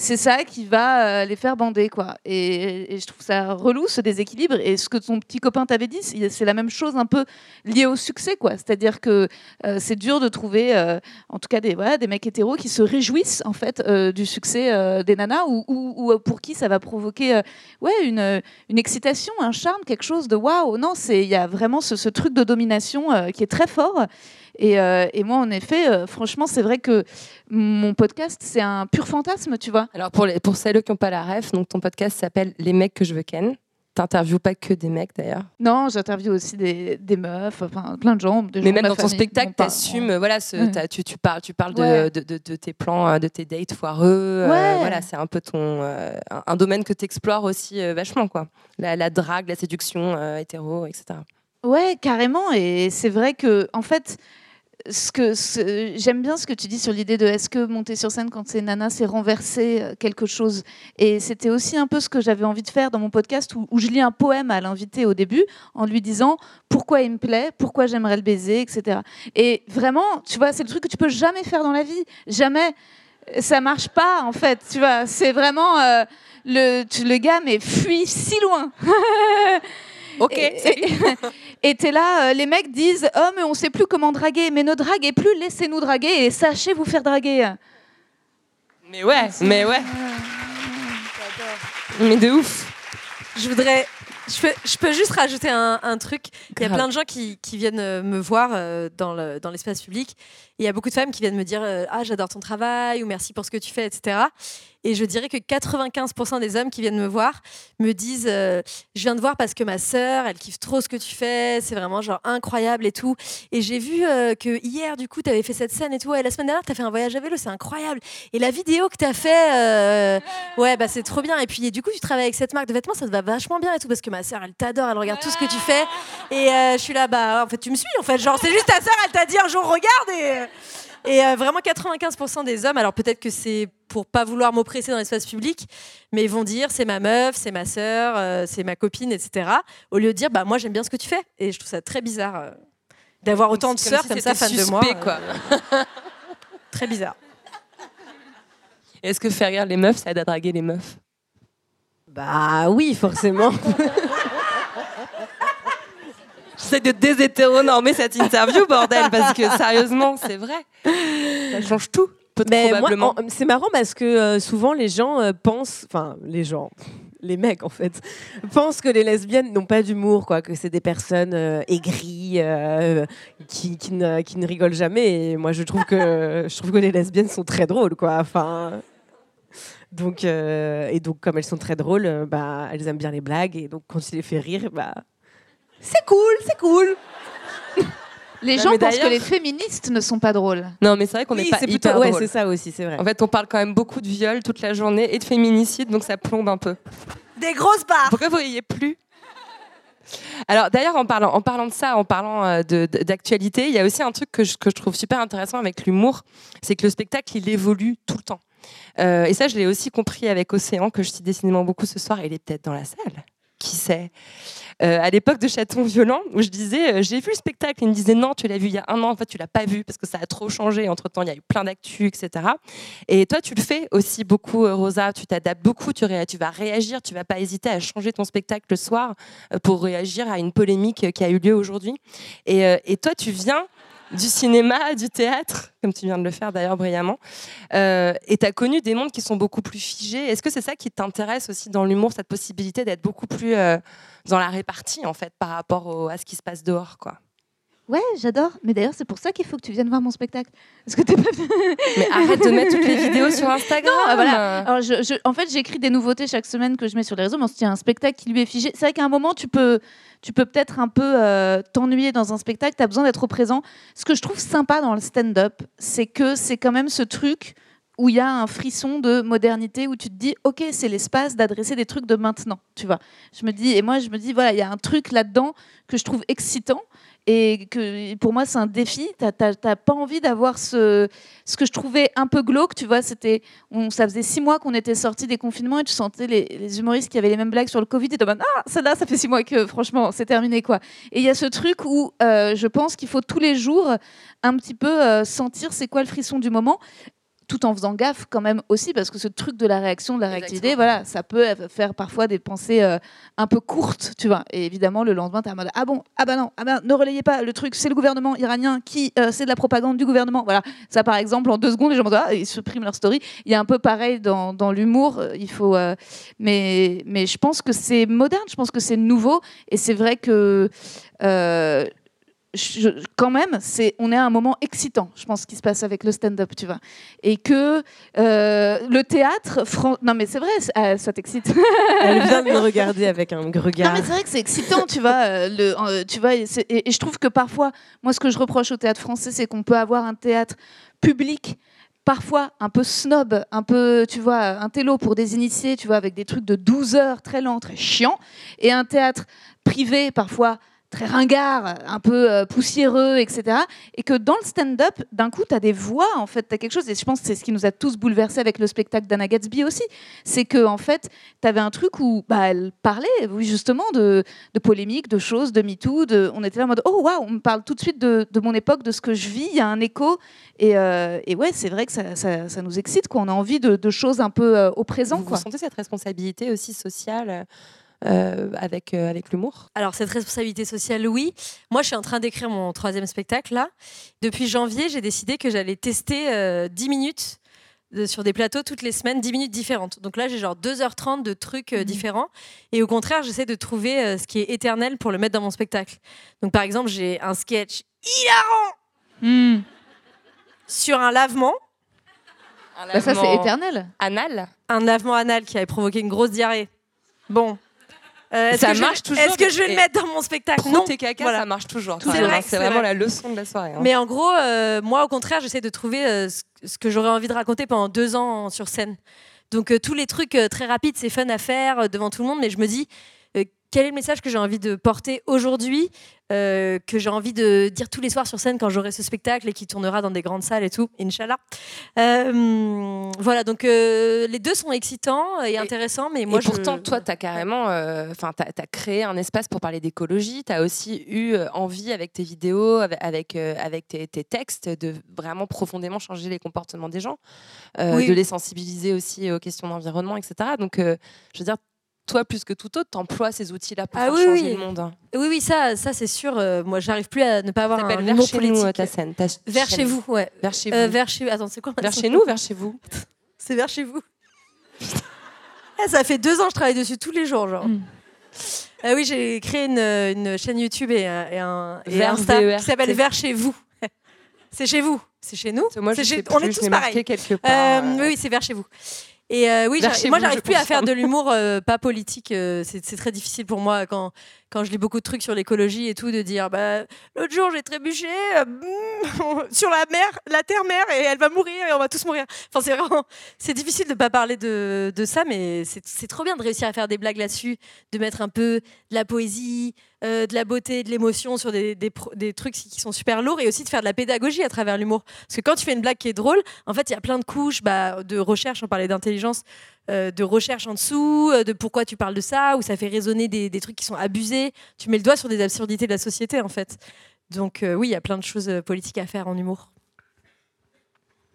B: c'est ça qui va euh, les faire bander, quoi. Et, je trouve ça relou, ce déséquilibre. Et ce que ton petit copain t'avait dit, c'est la même chose un peu liée au succès, quoi. C'est-à-dire que euh, c'est dur de trouver, euh, en tout cas, des, des mecs hétéros qui se réjouissent, en fait, du succès des nanas ou, ou- ou pour qui ça va provoquer ouais, une, excitation, un charme, quelque chose de waouh. Non, c'est- il y a vraiment ce, truc de domination qui est très fort. Et, euh, et moi, en effet, euh, franchement, c'est vrai que mon podcast, c'est un pur fantasme, tu vois.
F: Alors pour, les, pour celles qui n'ont pas la ref, donc ton podcast s'appelle Les mecs que je veux ken. T'interviews pas que des mecs d'ailleurs.
B: Non, j'interviewe aussi des, des meufs, enfin plein de gens. des
F: Mais même dans ton spectacle, t'assumes, voilà, ce-
B: Ouais.
F: t'as- tu, tu parles, tu parles de,
B: Ouais.
F: de, de- de tes plans, euh, de tes dates foireux. euh, voilà, c'est un peu ton, euh, un, un domaine que tu explores aussi euh, vachement, quoi. La, la drague, la séduction hétéro, etc.
B: Ouais, carrément. Et c'est vrai que, en fait, j'aime bien ce que tu dis sur l'idée de est-ce que monter sur scène quand c'est nana, c'est renverser euh, quelque chose. Et c'était aussi un peu ce que j'avais envie de faire dans mon podcast où, je lis un poème à l'invité au début en lui disant pourquoi il me plaît, pourquoi j'aimerais le baiser, etc. Et vraiment, tu vois, c'est le truc que tu peux jamais faire dans la vie. Jamais. Ça marche pas, en fait. Tu vois, c'est vraiment euh, le, le gars, mais fuit si loin.
F: Ok,
B: Et- t'es là, euh, les mecs disent Oh, mais on sait plus comment draguer. Mais ne draguez plus, laissez-nous draguer et sachez vous faire draguer.
F: Mais ouais, mais ouais. Mais de ouf.
L: Je voudrais. Je peux, je peux juste rajouter un, un truc. Il y a plein de gens qui, qui viennent euh, me voir euh, dans le- dans l'espace public. Et Il y a beaucoup de femmes qui viennent me dire euh, Ah, j'adore ton travail ou merci pour ce que tu fais, etc. Et je dirais que 95% des hommes qui viennent me voir me disent euh, Je viens te voir parce que ma sœur, elle kiffe trop ce que tu fais, c'est vraiment genre incroyable et tout. Et j'ai vu euh, que hier, du coup, tu avais fait cette scène et tout. Et la semaine dernière, tu as fait un voyage à vélo, c'est incroyable. Et la vidéo que tu as fait, euh, ouais, bah c'est trop bien. Et puis, du coup, tu travailles avec cette marque de vêtements, ça te va vachement bien et tout. Parce que ma sœur, elle t'adore, elle regarde tout ce que tu fais. Et je suis là, bah, en fait, tu me suis, en fait. Genre, c'est juste ta sœur, elle t'a dit un jour, regarde. Et, et vraiment, 95% des hommes, alors peut-être que c'est pour pas vouloir m'oppresser dans l'espace public, mais ils vont dire c'est ma meuf, c'est ma sœur, euh, c'est ma copine, etc. Au lieu de dire bah moi j'aime bien ce que tu fais. Et je trouve ça très bizarre euh, d'avoir autant de
F: Comme
L: sœurs
F: si
L: comme ça
F: c'était
L: fans de moi.
F: suspect,
L: euh,
F: quoi.
L: très bizarre.
F: Est-ce que faire rire les meufs, ça aide à draguer les meufs?
I: Bah oui, forcément.
F: J'essaie de déshétéronormer cette interview, bordel, parce que sérieusement, c'est vrai. Ça change tout, peut-
I: Mais moi,
F: probablement.
I: en- c'est marrant parce que euh, souvent les gens euh, pensent, enfin les gens, les mecs en fait, pensent que les lesbiennes n'ont pas d'humour, quoi, que c'est des personnes euh, aigries, euh, qui, qui, ne, qui ne rigolent jamais. Et moi je trouve que je trouve que les lesbiennes sont très drôles, quoi. Enfin. Donc, et donc, comme elles sont très drôles, bah, elles aiment bien les blagues. Et donc, quand tu les fais rire, bah, c'est cool, c'est cool.
B: Les
F: Non,
B: gens pensent que les féministes ne sont pas drôles.
F: Non, mais c'est vrai qu'on n'est
I: Oui,
F: pas
I: c'est
F: hyper
I: plutôt- ouais, c'est ça aussi, c'est vrai.
F: En fait, on parle quand même beaucoup de viol toute la journée et de féminicide, donc ça plombe un peu.
L: Des grosses barres.
F: Pourquoi vous riez plus alors d'ailleurs en parlant, en parlant de ça, en parlant euh, d'actualité, il y a aussi un truc que je, que je trouve super intéressant avec l'humour, c'est que le spectacle il évolue tout le temps. Euh, et ça je l'ai aussi compris avec Océan que je cite décidément beaucoup ce soir. Il est peut-être dans la salle. Qui sait Euh, À l'époque de Chaton Violent, où je disais euh, j'ai vu le spectacle, il me disait non tu l'as vu il y a un an, en fait tu l'as pas vu parce que ça a trop changé. Entre temps il y a eu plein d'actu, etc. Et toi tu le fais aussi beaucoup, euh, Rosa. Tu t'adaptes beaucoup, tu, vas réagir, tu vas pas hésiter à changer ton spectacle le soir pour réagir à une polémique qui a eu lieu aujourd'hui. Et toi, tu viens du cinéma, du théâtre, comme tu viens de le faire d'ailleurs brillamment, euh, et tu as connu des mondes qui sont beaucoup plus figés. Est-ce que c'est ça qui t'intéresse aussi dans l'humour, cette possibilité d'être beaucoup plus euh, dans la répartie, en fait, par rapport à ce qui se passe dehors quoi?
B: Ouais, j'adore. Mais d'ailleurs, c'est pour ça qu'il faut que tu viennes voir mon spectacle. Parce que t'es pas.
F: Mais arrête de mettre toutes les vidéos sur Instagram.
B: Non, voilà. Alors, je, je- en fait, j'écris des nouveautés chaque semaine que je mets sur les réseaux. Mais on se dit un spectacle qui lui est figé. C'est vrai qu'à un moment, tu peux, tu peux peut-être un peu euh, t'ennuyer dans un spectacle. Tu as besoin d'être au présent. Ce que je trouve sympa dans le stand-up, c'est que c'est quand même ce truc où il y a un frisson de modernité où tu te dis ok c'est l'espace d'adresser des trucs de maintenant tu vois je me dis et moi je me dis voilà il y a un truc là-dedans que je trouve excitant et que pour moi c'est un défi. T'as pas envie d'avoir ce ce que je trouvais un peu glauque tu vois. C'était ça faisait six mois qu'on était sortis des confinements et tu sentais les, humoristes qui avaient les mêmes blagues sur le covid. Et tu ah celle-là ça fait six mois que franchement c'est terminé quoi. Et il y a ce truc où euh, je pense qu'il faut tous les jours un petit peu euh, sentir c'est quoi le frisson du moment tout en faisant gaffe quand même aussi parce que ce truc de la réaction, de la réactivité, voilà, ça peut faire parfois des pensées euh, un peu courtes, tu vois. Et évidemment, le lendemain, t'es en mode ah bon, ah bah non, ah bah, ne relayez pas le truc, c'est le gouvernement iranien qui, euh, c'est de la propagande du gouvernement. Voilà, ça par exemple, en deux secondes, les gens dire, ah, ils suppriment leur story. Il y a un peu pareil dans, dans l'humour, euh, il faut, euh, mais mais je pense que c'est moderne, je pense que c'est nouveau et c'est vrai que je- quand même, c'est, on est à un moment excitant, je pense, qui se passe avec le stand-up, tu vois. Et que euh, le théâtre, fran- non mais c'est vrai, ah, ça t'excite.
I: Elle vient de me regarder avec un regard.
B: Non mais c'est vrai que c'est excitant, tu vois. euh, le, euh, tu vois, et- et je trouve que parfois, moi, ce que je reproche au théâtre français, c'est qu'on peut avoir un théâtre public parfois un peu snob, un peu, tu vois, un télo pour des initiés, tu vois, avec des trucs de 12 heures très lents, très chiants, et un théâtre privé parfois très ringard, un peu euh, poussiéreux, etc. Et que dans le stand-up, d'un coup, tu as des voix, en fait, tu as quelque chose, et je pense que c'est ce qui nous a tous bouleversés avec le spectacle d'Anna Gatsby aussi, c'est que en fait, tu avais un truc où bah, elle parlait, oui, justement, de, de polémiques, de choses, de MeToo, de, on était là en mode, oh waouh, on me parle tout de suite de, de mon époque, de ce que je vis, il y a un écho, et, euh, et ouais, c'est vrai que ça, ça, ça nous excite, quoi. on a envie de, de choses un peu euh, au présent.
F: Vous,
B: quoi.
F: vous sentez cette responsabilité aussi sociale euh, avec, euh, avec l'humour
L: Alors, cette responsabilité sociale, oui. Moi, je suis en train d'écrire mon troisième spectacle, là. Depuis janvier, j'ai décidé que j'allais tester euh, 10 minutes de- sur des plateaux toutes les semaines, 10 minutes différentes. Donc là, j'ai genre 2h30 de trucs euh, différents. Et au contraire, j'essaie de trouver euh, ce qui est éternel pour le mettre dans mon spectacle. Donc, par exemple, j'ai un sketch hilarant sur un lavement.
B: Bah, ça, c'est éternel.
F: Anal
L: Un lavement anal qui avait provoqué une grosse diarrhée. Bon. Euh,
F: Ça
L: que je-
F: marche toujours,
L: Est-ce que je vais le mettre dans mon spectacle? Non.
F: tes caca,
L: Voilà.
F: ça marche toujours.
L: C'est vrai
F: vraiment,
L: vrai.
F: la leçon de la soirée. hein.
L: Mais en gros, euh, moi, au contraire, j'essaie de trouver euh, ce, que j'aurais envie de raconter pendant deux ans sur scène. Donc, tous les trucs très rapides, c'est fun à faire devant tout le monde, mais je me dis, quel est le message que j'ai envie de porter aujourd'hui, euh, que j'ai envie de dire tous les soirs sur scène quand j'aurai ce spectacle et qui tournera dans des grandes salles et tout, Inch'Allah. Euh, voilà, donc euh, les deux sont excitants et, intéressants, mais moi,
F: et pourtant, toi, tu as carrément enfin, t'as as créé un espace pour parler d'écologie. Tu as aussi eu envie, avec tes vidéos, avec, avec, tes, tes textes, de vraiment profondément changer les comportements des gens,
L: Oui.
F: de les sensibiliser aussi aux questions d'environnement, etc. Donc, je veux dire, toi, plus que tout autre, t'emploies ces outils-là pour
L: Ah
F: faire
L: oui,
F: changer
L: oui.
F: le monde.
L: Oui, oui, ça, ça c'est sûr. euh, moi, j'arrive plus à ne pas avoir un
F: Vers
L: humour
F: chez
L: politique.
F: nous, ta scène. ta
L: Vers
F: chaîne.
L: chez vous, ouais.
F: Vers chez vous.
L: Euh, vers chez... Attends, c'est quoi
F: Vers chez nous, vers chez vous?
L: C'est vers chez vous. Eh, ça fait deux ans que je travaille dessus tous les jours, genre.
F: Mm.
L: Euh, oui, j'ai créé une, une chaîne YouTube et, un- et un et
F: Vers
L: Insta
F: VERT.
L: qui s'appelle Vers chez vous. c'est chez vous, c'est chez nous.
F: Moi, je sais
L: chez-
F: plus,
L: on est tous pareils.
F: quelque part,
L: Euh,
F: euh.
L: Oui, c'est vers chez vous. Et euh, oui, moi, j'arrive plus à faire de l'humour euh, pas politique. euh, c'est très difficile pour moi quand, quand je lis beaucoup de trucs sur l'écologie et tout, de dire bah, l'autre jour j'ai trébuché euh, sur la mer, la terre-mère, et elle va mourir et on va tous mourir. Enfin, c'est vraiment. C'est difficile de pas parler de, ça, mais c'est trop bien de réussir à faire des blagues là-dessus, de mettre un peu de la poésie, euh, de la beauté, de l'émotion sur des trucs qui sont super lourds et aussi de faire de la pédagogie à travers l'humour. Parce que quand tu fais une blague qui est drôle, en fait, il y a plein de couches bah, de recherche, on parlait d'intelligence, euh, de recherche en dessous, euh, de pourquoi tu parles de ça, où ça fait résonner des, des trucs qui sont abusés. Tu mets le doigt sur des absurdités de la société, en fait. Donc euh, oui, il y a plein de choses politiques à faire en humour.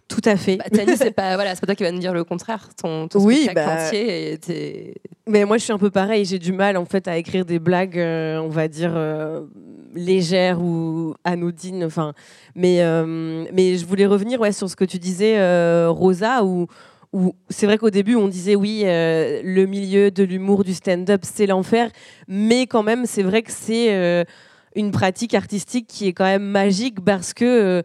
I: Tout à fait.
F: Bah, Tani, c'est pas, voilà, c'est pas toi qui va nous dire le contraire. Ton, ton
I: Oui, bah-
F: entier était-
I: Mais moi, je suis un peu pareil. J'ai du mal, en fait, à écrire des blagues, euh, on va dire, euh, légères ou anodines. Enfin, mais, euh, mais je voulais revenir ouais, sur ce que tu disais, euh, Rosa, où, c'est vrai qu'au début, on disait, oui, euh, le milieu de l'humour, du stand-up, c'est l'enfer. Mais quand même, c'est vrai que c'est... euh, une pratique artistique qui est quand même magique parce que euh,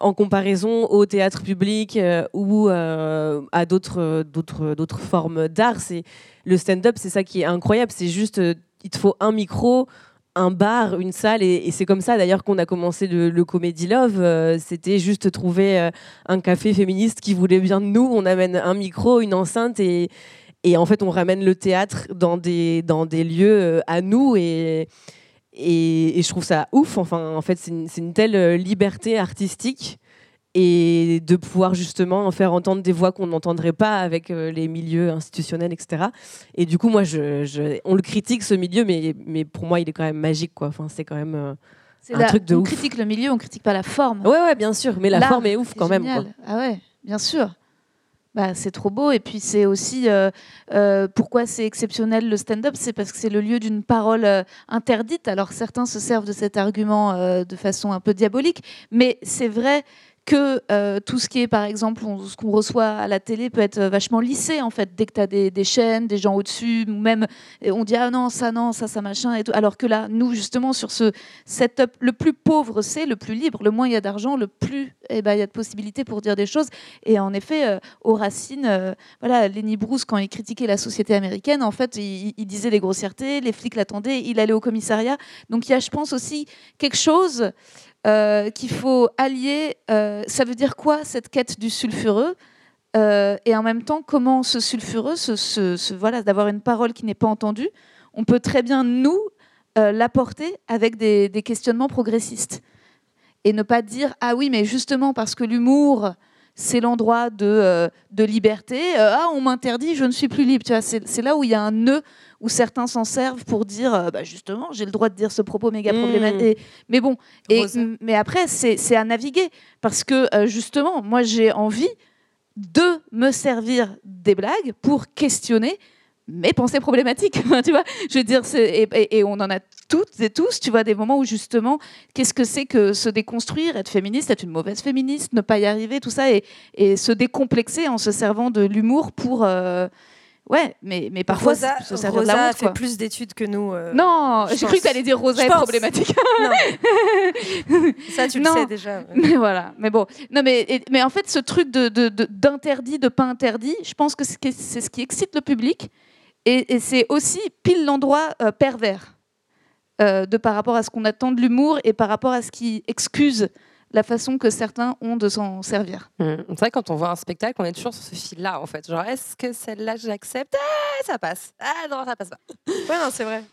I: en comparaison au théâtre public ou à d'autres d'autres formes d'art, c'est le stand-up, c'est ça qui est incroyable. C'est juste, il te faut un micro, un bar, une salle, et, c'est comme ça d'ailleurs qu'on a commencé le, Comedy Love. Euh, C'était juste trouver euh, un café féministe qui voulait bien de nous. On amène un micro, une enceinte et en fait, on ramène le théâtre dans des, lieux euh, à nous et, et, je trouve ça ouf. Enfin, en fait, c'est une, telle liberté artistique et de pouvoir justement faire entendre des voix qu'on n'entendrait pas avec euh, les milieux institutionnels, etc. Et du coup, moi, je, je- on le critique ce milieu, mais, mais pour moi, il est quand même magique, quoi. Enfin, c'est quand même euh, un
B: la-
I: truc de
B: on
I: ouf.
B: critique le milieu, on critique pas la forme.
I: Ouais, ouais, bien sûr, mais la forme est ouf quand même. quoi.
B: Ah ouais, bien sûr. Bah, c'est trop beau. Et puis c'est aussi euh, euh, pourquoi c'est exceptionnel le stand-up, c'est parce que c'est le lieu d'une parole euh, interdite. Alors certains se servent de cet argument de façon un peu diabolique, mais c'est vrai que euh, tout ce qui est, par exemple, ce qu'on reçoit à la télé peut être euh, vachement lissé, en fait, dès que tu as des, chaînes, des gens au-dessus, ou même on dit ah non, ça, non, ça, ça, machin, et tout. Alors que là, nous, justement, sur ce setup, le plus pauvre, c'est le plus libre. Le moins il y a d'argent, le plus eh ben, il y a de possibilités pour dire des choses. Et en effet, euh, aux racines, voilà, Lenny Bruce, quand il critiquait la société américaine, en fait, il, il disait des grossièretés, les flics l'attendaient, il allait au commissariat. Donc il y a, je pense, aussi quelque chose euh, qu'il faut allier. euh, ça veut dire quoi cette quête du sulfureux Euh, et en même temps, comment ce sulfureux, ce, voilà, d'avoir une parole qui n'est pas entendue, on peut très bien nous l'apporter avec des questionnements progressistes et ne pas dire ah oui mais justement parce que l'humour c'est l'endroit de, euh, de liberté. Euh, ah on m'interdit je ne suis plus libre. Tu vois c'est là où il y a un nœud où certains s'en servent pour dire euh, bah, justement j'ai le droit de dire ce propos méga
I: Mmh.
B: problématique. Mais bon et, mais après c'est c'est à naviguer. Parce que justement moi j'ai envie de me servir des blagues pour questionner mes pensées problématiques. tu vois, je veux dire, et, et- et on en a toutes et tous, tu vois, des moments où justement, qu'est-ce que c'est que se déconstruire, être féministe, être une mauvaise féministe, ne pas y arriver, tout ça, et, et se décomplexer en se servant de l'humour pour. euh, ouais, mais, mais parfois
L: Rosa,
B: se servir
L: Rosa
B: de la honte.
L: fait
B: quoi.
L: plus d'études que nous. euh,
B: Non, j'ai cru que tu allais dire Rosa est problématique.
L: Non. Ça, tu le sais déjà.
B: Mais voilà, mais bon. Non, mais, et- mais en fait, ce truc de, de- de- d'interdit, de, pas interdit, je pense que c'est ce qui excite le public. Et, et c'est aussi pile l'endroit euh, pervers euh, de par rapport à ce qu'on attend de l'humour et par rapport à ce qui excuse la façon que certains ont de s'en servir.
F: Hum, C'est vrai, quand on voit un spectacle, on est toujours sur ce fil-là, en fait. Genre, est-ce que celle-là, j'accepte Ah, ça passe. Ah, non, ça passe pas.
L: Ouais, non, c'est vrai.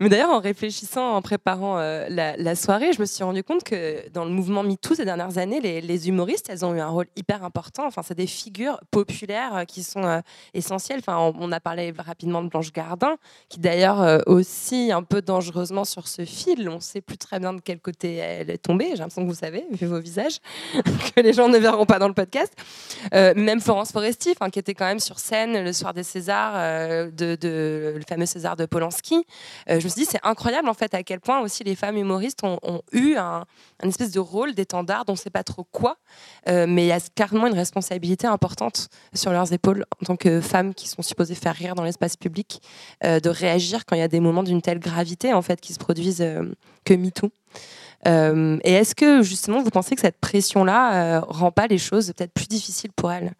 F: Mais d'ailleurs, en réfléchissant, en préparant euh, la, soirée, je me suis rendu compte que dans le mouvement MeToo ces dernières années, les, humoristes, elles ont eu un rôle hyper important. Enfin, c'est des figures populaires euh, qui sont euh, essentielles. Enfin, on, a parlé rapidement de Blanche Gardin, qui d'ailleurs aussi un peu dangereusement sur ce fil. On ne sait plus très bien de quel côté elle est tombée. J'ai l'impression que vous savez, vu vos visages, que les gens ne verront pas dans le podcast. Même Florence Foresti, enfin, qui était quand même sur scène le soir des Césars, de- le fameux César de Polanski. Euh, je me suis dit, c'est incroyable en fait à quel point aussi les femmes humoristes ont, eu un, espèce de rôle d'étendard dont on ne sait pas trop quoi, euh, mais il y a carrément une responsabilité importante sur leurs épaules en tant que femmes qui sont supposées faire rire dans l'espace public, euh, de réagir quand il y a des moments d'une telle gravité en fait qui se produisent que MeToo. Et est-ce que justement vous pensez que cette pression-là euh, rend pas les choses peut-être plus difficiles pour elles?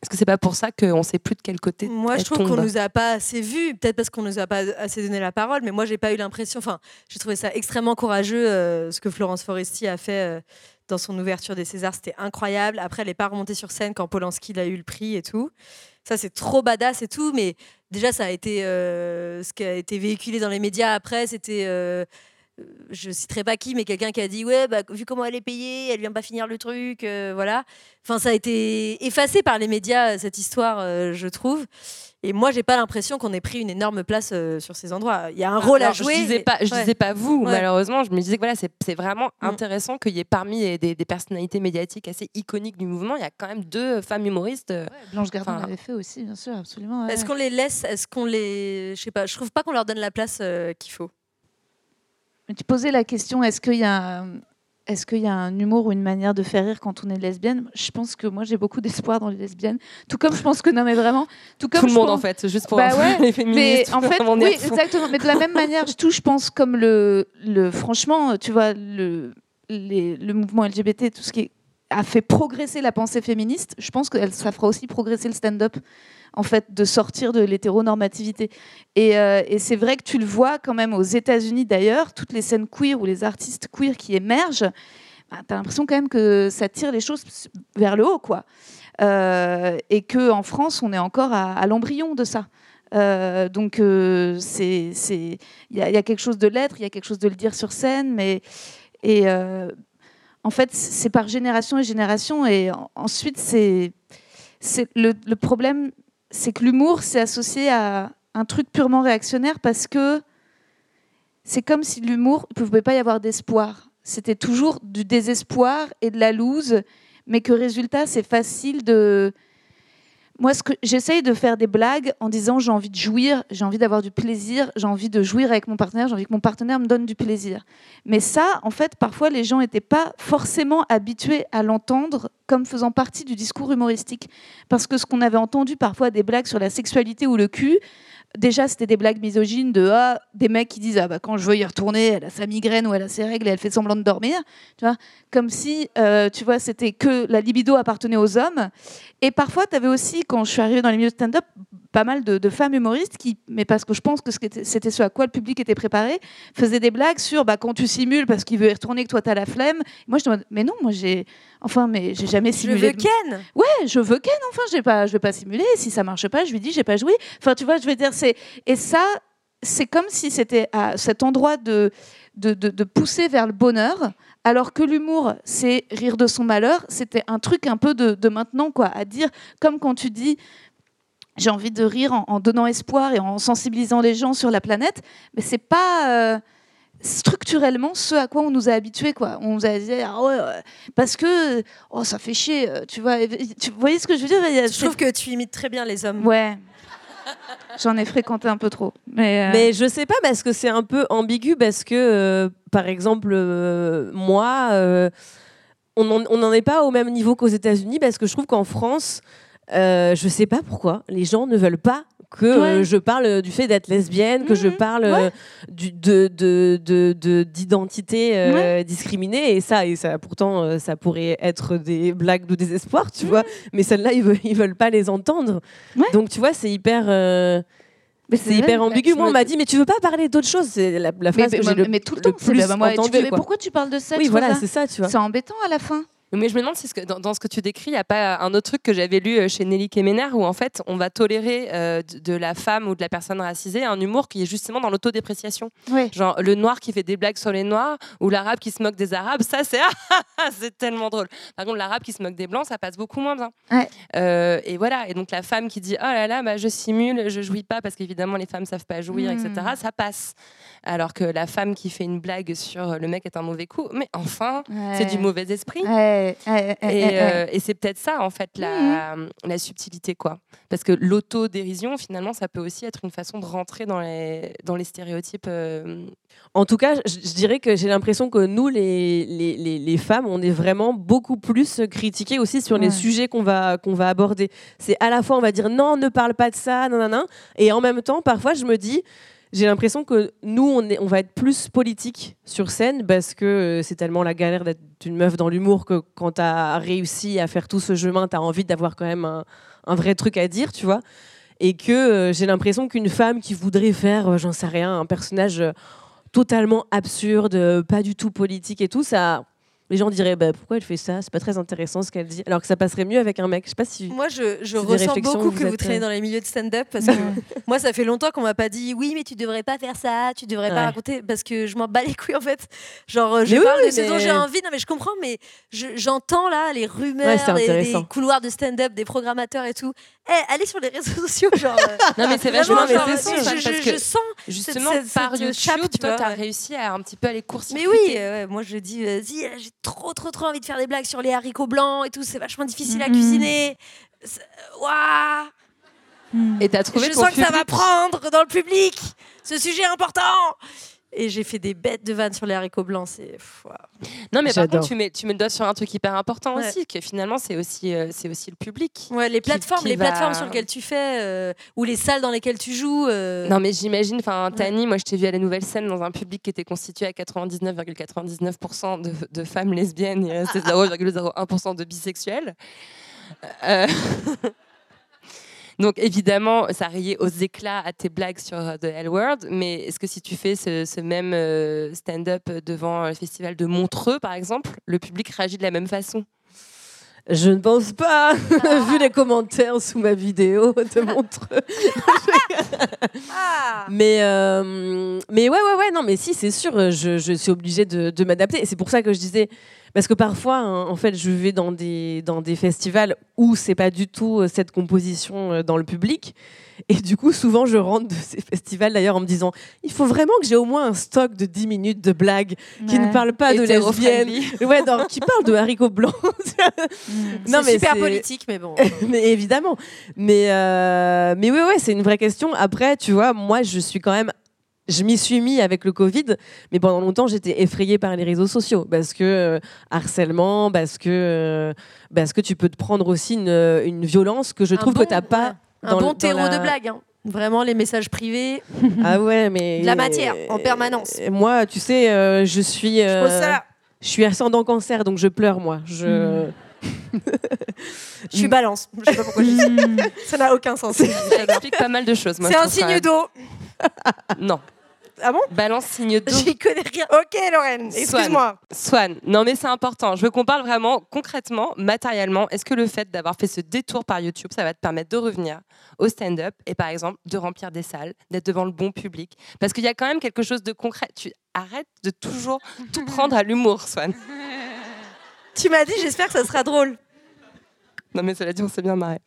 F: Est-ce que c'est pas pour ça qu'on sait plus de quel côté
L: Moi,
F: elle
L: je trouve qu'on nous a pas assez vus, peut-être parce qu'on nous a pas assez donné la parole, mais moi, j'ai pas eu l'impression. Enfin, j'ai trouvé ça extrêmement courageux euh, ce que Florence Foresti a fait euh, dans son ouverture des Césars, c'était incroyable. Après, elle est pas remontée sur scène quand Polanski a eu le prix et tout. Ça, c'est trop badass et tout, mais déjà, ça a été euh, ce qui a été véhiculé dans les médias après, c'était. Euh, je citerai pas qui, mais quelqu'un qui a dit ouais, bah, vu comment elle est payée, elle vient pas finir le truc, euh, voilà. Enfin, ça a été effacé par les médias cette histoire, euh, je trouve. Et moi, j'ai pas l'impression qu'on ait pris une énorme place euh, sur ces endroits. Il y a un rôle à jouer.
F: Je disais pas, je
L: Ouais.
F: disais pas vous,
L: Ouais.
F: malheureusement. Je me disais que voilà, c'est vraiment
L: Mm.
F: intéressant qu'il y ait parmi les- des, des personnalités médiatiques assez iconiques du mouvement, il y a quand même deux femmes humoristes. euh,
B: Blanche Gardin
F: Enfin,
B: l'avait fait aussi, bien sûr, absolument. ouais.
L: Est-ce qu'on les laisse Est-ce qu'on les. Je sais pas, je trouve pas qu'on leur donne la place euh, qu'il faut.
B: Mais tu posais la question, est-ce qu'il y a, est-ce qu'il y a un humour ou une manière de faire rire quand on est lesbienne? Je pense que moi j'ai beaucoup d'espoir dans les lesbiennes. Tout comme je pense que non mais vraiment, tout comme
F: Tout le monde
B: pense-
F: en fait, juste pour
B: Bah ouais,
F: les féministes.
B: mais en fait, oui, exactement. Mais de la même manière, je tout, je pense comme le, le franchement, tu vois, le, les- le mouvement LGBT, tout ce qui est- a fait progresser la pensée féministe. Je pense que ça fera aussi progresser le stand-up, en fait, de sortir de l'hétéronormativité. Et, euh, et c'est vrai que tu le vois quand même aux États-Unis d'ailleurs, toutes les scènes queer ou les artistes queer qui émergent. bah, T'as l'impression quand même que ça tire les choses vers le haut, quoi. Euh, et que en France, on est encore à, l'embryon de ça. Euh, donc c'est il y, a- quelque chose de l'être, il y a quelque chose de le dire sur scène, mais en fait c'est par génération et génération et en- ensuite c'est le problème c'est que l'humour c'est associé à un truc purement réactionnaire parce que c'est comme si l'humour ne pouvait pas y avoir d'espoir. C'était toujours du désespoir et de la loose, mais que résultat c'est facile de moi, ce que j'essaye de faire des blagues en disant j'ai envie de jouir, j'ai envie d'avoir du plaisir, j'ai envie de jouir avec mon partenaire, j'ai envie que mon partenaire me donne du plaisir. Mais ça, en fait, parfois les gens n'étaient pas forcément habitués à l'entendre comme faisant partie du discours humoristique, parce que ce qu'on avait entendu parfois des blagues sur la sexualité ou le cul. Déjà, c'était des blagues misogynes de ah, des mecs qui disent ah bah quand je veux y retourner, elle a sa migraine ou elle a ses règles et elle fait semblant de dormir, tu vois, comme si euh, tu vois c'était que la libido appartenait aux hommes. Et parfois, tu avais aussi, quand je suis arrivée dans les milieux de stand-up, pas mal de, de femmes humoristes qui, mais parce que je pense que c'était ce à quoi le public était préparé, faisaient des blagues sur bah, quand tu simules parce qu'il veut y retourner que toi t'as la flemme. Moi, je me mais non, moi j'ai, enfin, mais j'ai jamais
L: Je
B: simulé.
L: veux Ken.
B: Ouais, je veux Ken. Enfin, j'ai pas, je vais pas simuler. Si ça marche pas, je lui dis j'ai pas joué. Enfin, tu vois, je veux dire c'est et ça, c'est comme si c'était à cet endroit de de, de, de pousser vers le bonheur, alors que l'humour, c'est rire de son malheur. C'était un truc un peu de, de maintenant, quoi, à dire comme quand tu dis j'ai envie de rire en, en donnant espoir et en sensibilisant les gens sur la planète, mais c'est pas euh, structurellement ce à quoi on nous a habitués quoi. On nous a dit ah ouais, ouais, parce que oh ça fait chier, euh, tu vois. Tu vous voyez ce que je veux dire
L: Je trouve que tu imites très bien les hommes.
B: Ouais. J'en ai fréquenté un peu trop. Mais, euh,
I: Mais je sais pas parce que c'est un peu ambigu parce que euh, par exemple moi on n'en est pas au même niveau qu'aux États-Unis parce que je trouve qu'en France euh, je sais pas pourquoi les gens ne veulent pas que euh, je parle du fait d'être lesbienne, que je
B: Mhm.
I: parle euh, du, de de- de- de- d'identité euh,
B: Ouais.
I: discriminée et ça et ça pourtant euh, ça pourrait être des blagues de désespoir tu vois mais celles-là ils veulent ils veulent pas les entendre donc tu vois c'est hyper euh,
B: Mais
I: c'est hyper
B: vrai,
I: ambigu. Moi, on m'a dit, mais tu veux pas parler d'autre chose? C'est la, la phrase
B: mais,
I: que
B: mais-
I: j'ai le,
B: mais tout le temps, c'est
I: plus
B: bah, moi, tu veux- mais
I: quoi.
B: pourquoi tu parles de sexe
I: Oui, voilà,
B: Rosa
I: c'est ça, tu vois.
B: C'est embêtant à la fin.
F: Mais je me demande si ce que, dans, dans ce que tu décris, il n'y a pas un autre truc que j'avais lu euh, chez Nelly Kemener où en fait on va tolérer euh, de, de la femme ou de la personne racisée un humour qui est justement dans l'autodépréciation. Genre le noir qui fait des blagues sur les noirs ou l'arabe qui se moque des arabes, ça c'est ah, c'est tellement drôle. Par contre, l'arabe qui se moque des blancs, ça passe beaucoup moins bien.
B: Ouais.
F: Euh, et voilà. Et donc la femme qui dit oh là là, bah, je simule, je jouis pas parce qu'évidemment les femmes savent pas jouir, etc. Ça passe. Alors que la femme qui fait une blague sur le mec est un mauvais coup, mais enfin, c'est du mauvais esprit.
B: Ouais, ouais, ouais,
F: Et,
B: ouais, ouais.
F: euh, et c'est peut-être ça, en fait, la, la subtilité, quoi. Parce que l'autodérision, finalement, ça peut aussi être une façon de rentrer dans les, dans les stéréotypes. euh,
I: En tout cas, je, je dirais que j'ai l'impression que nous, les, les, les- les femmes, on est vraiment beaucoup plus critiquées aussi sur les
B: Ouais.
I: sujets qu'on va, qu'on va aborder. C'est à la fois, on va dire non, ne parle pas de ça, non, non, non. Et en même temps, parfois, je me dis, j'ai l'impression que nous, on, va être plus politique sur scène parce que euh, c'est tellement la galère d'être une meuf dans l'humour que quand tu as réussi à faire tout ce chemin, tu as envie d'avoir quand même un, vrai truc à dire, tu vois. Et que euh, j'ai l'impression qu'une femme qui voudrait faire, euh, j'en sais rien, un personnage totalement absurde, pas du tout politique et tout, ça. Les gens diraient bah, pourquoi elle fait ça, c'est pas très intéressant ce qu'elle dit. Alors que ça passerait mieux avec un mec. Je sais pas si.
L: Moi, je, je
I: des
L: ressens beaucoup
I: que vous
L: vous traînez
I: euh,
L: dans les milieux de stand-up parce que moi, ça fait longtemps qu'on m'a pas dit oui, mais tu devrais pas faire ça, tu devrais
I: Ouais.
L: pas raconter parce que je m'en bats les couilles en fait. Genre, euh, je
I: Mais oui,
L: de ce dont j'ai envie, non mais je comprends, mais je- j'entends là les rumeurs,
I: Ouais, intéressant.
L: couloirs de stand-up, des programmateurs et tout. Eh, allez sur les réseaux sociaux, genre. euh,
F: Non, mais c'est vachement
L: genre,
F: intéressant,
L: je,
F: ça,
L: je-
F: parce
L: je
F: que
L: sens
F: Justement,
L: cette- cette-
F: par
L: cette
F: YouTube,
L: chape, tu
F: toi,
L: vois,
F: tu as
L: ouais.
F: réussi à un petit peu aller court
L: Mais oui, euh, moi je dis, vas-y, euh, j'ai trop, trop, trop envie de faire des blagues sur les haricots blancs et tout, c'est vachement difficile à
B: Mhm.
L: cuisiner. C'est- Ouah
F: Et tu as trouvé
L: Je
F: ton
L: sens que ça
F: public.
L: va prendre dans le public. Ce sujet important. Et j'ai fait des bêtes de vannes sur les haricots blancs. C'est.
F: Non, mais par contre, tu mets, tu mets le doigt sur un truc hyper important
L: Ouais.
F: aussi, que finalement, c'est aussi, euh, c'est aussi le public.
L: Ouais, les plateformes,
F: qui
L: les
F: va-
L: plateformes sur lesquelles tu fais, euh, ou les salles dans lesquelles tu joues. euh,
F: Non, mais j'imagine, enfin, Tani, moi, je t'ai vu à la nouvelle scène dans un public qui était constitué à 99,99% de, de femmes lesbiennes et restait 0,01% de bisexuels. Euh, Donc évidemment, ça riait aux éclats à tes blagues sur euh, The L Word, mais est-ce que si tu fais ce, ce même euh, stand-up devant le festival de Montreux, par exemple, le public réagit de la même façon?
I: Je ne pense pas, vu les commentaires sous ma vidéo de Montreux. mais, euh, mais ouais, ouais, ouais, non, mais si, c'est sûr, je, je suis obligée de, de m'adapter. Et c'est pour ça que je disais, parce que parfois, hein, en fait, je vais dans des, dans des festivals où c'est pas du tout euh, cette composition euh, dans le public. Et du coup, souvent, je rentre de ces festivals d'ailleurs en me disant il faut vraiment que j'ai au moins un stock de 10 minutes de blagues qui ne parlent pas de lesbiennes, ouais, non, qui parlent de haricots blancs.
L: C'est super politique, mais bon.
I: mais évidemment. Mais, euh, mais oui, ouais, c'est une vraie question. Après, tu vois, moi, je suis quand même. Je m'y suis mis avec le Covid, mais pendant longtemps, j'étais effrayée par les réseaux sociaux parce que euh, harcèlement, parce que, euh, parce que tu peux te prendre aussi une, une violence que je
L: Un
I: trouve
L: bon-
I: que tu n'as pas.
L: Un
I: dans
L: bon
I: le- dans
L: terreau
I: la-
L: de blagues. hein. Vraiment, les messages privés.
I: Ah ouais, mais.
L: De la matière, en permanence.
I: Moi, tu sais, euh, je suis. euh,
L: pose ça là.
I: je suis ascendant cancer, donc je pleure, moi. Je.
L: Je suis balance. Je sais pas pourquoi je dis ça. Ça n'a aucun sens.
F: Ça explique pas mal de choses.
L: C'est
F: je
L: un signe d'eau.
F: Non.
L: Ah bon
F: Balance signe d'eau.
L: J'y connais rien. Ok, Lorraine, excuse-moi.
F: Swan, Swan, non mais c'est important. Je veux qu'on parle vraiment concrètement, matériellement. Est-ce que le fait d'avoir fait ce détour par YouTube, ça va te permettre de revenir au stand-up et par exemple de remplir des salles, d'être devant le bon public? Parce qu'il y a quand même quelque chose de concret. Tu arrêtes de toujours tout prendre à l'humour, Swan.
L: Tu m'as dit, j'espère que ça sera drôle.
F: Non mais cela dit, on s'est bien marré.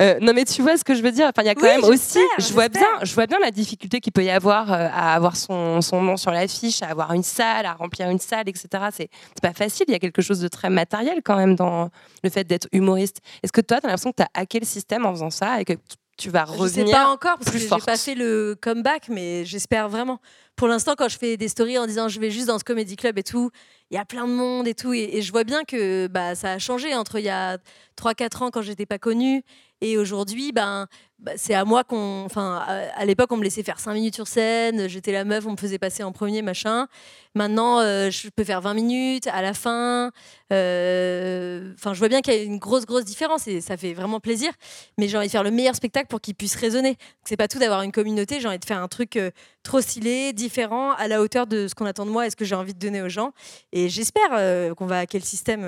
F: Euh, non mais tu vois ce que je veux dire? Enfin, il y a quand
L: Oui,
F: même aussi, je vois bien, je vois bien la difficulté qu'il peut y avoir euh, à avoir son, son nom sur l'affiche, à avoir une salle, à remplir une salle, etc. C'est pas facile. Il y a quelque chose de très matériel quand même dans le fait d'être humoriste. Est-ce que toi, tu as l'impression que tu as hacké le système en faisant ça et que tu vas
L: Je
F: revenir
L: sais pas encore parce que j'ai pas fait le comeback, mais j'espère vraiment. Pour l'instant, quand je fais des stories en disant je vais juste dans ce comédie club et tout, il y a plein de monde et tout, et, et je vois bien que bah, ça a changé entre il y a 3-4 ans quand j'étais pas connue et aujourd'hui, ben, bah, c'est à moi qu'on. Enfin, à, l'époque, on me laissait faire 5 minutes sur scène, j'étais la meuf, on me faisait passer en premier, machin. Maintenant, euh, je peux faire 20 minutes à la fin. Euh, Enfin, je vois bien qu'il y a une grosse, grosse différence et ça fait vraiment plaisir. Mais j'ai envie de faire le meilleur spectacle pour qu'il puisse résonner. C'est pas tout d'avoir une communauté, j'ai envie de faire un truc euh, trop stylé, différent, à la hauteur de ce qu'on attend de moi et ce que j'ai envie de donner aux gens. Et j'espère qu'on va hacker le système.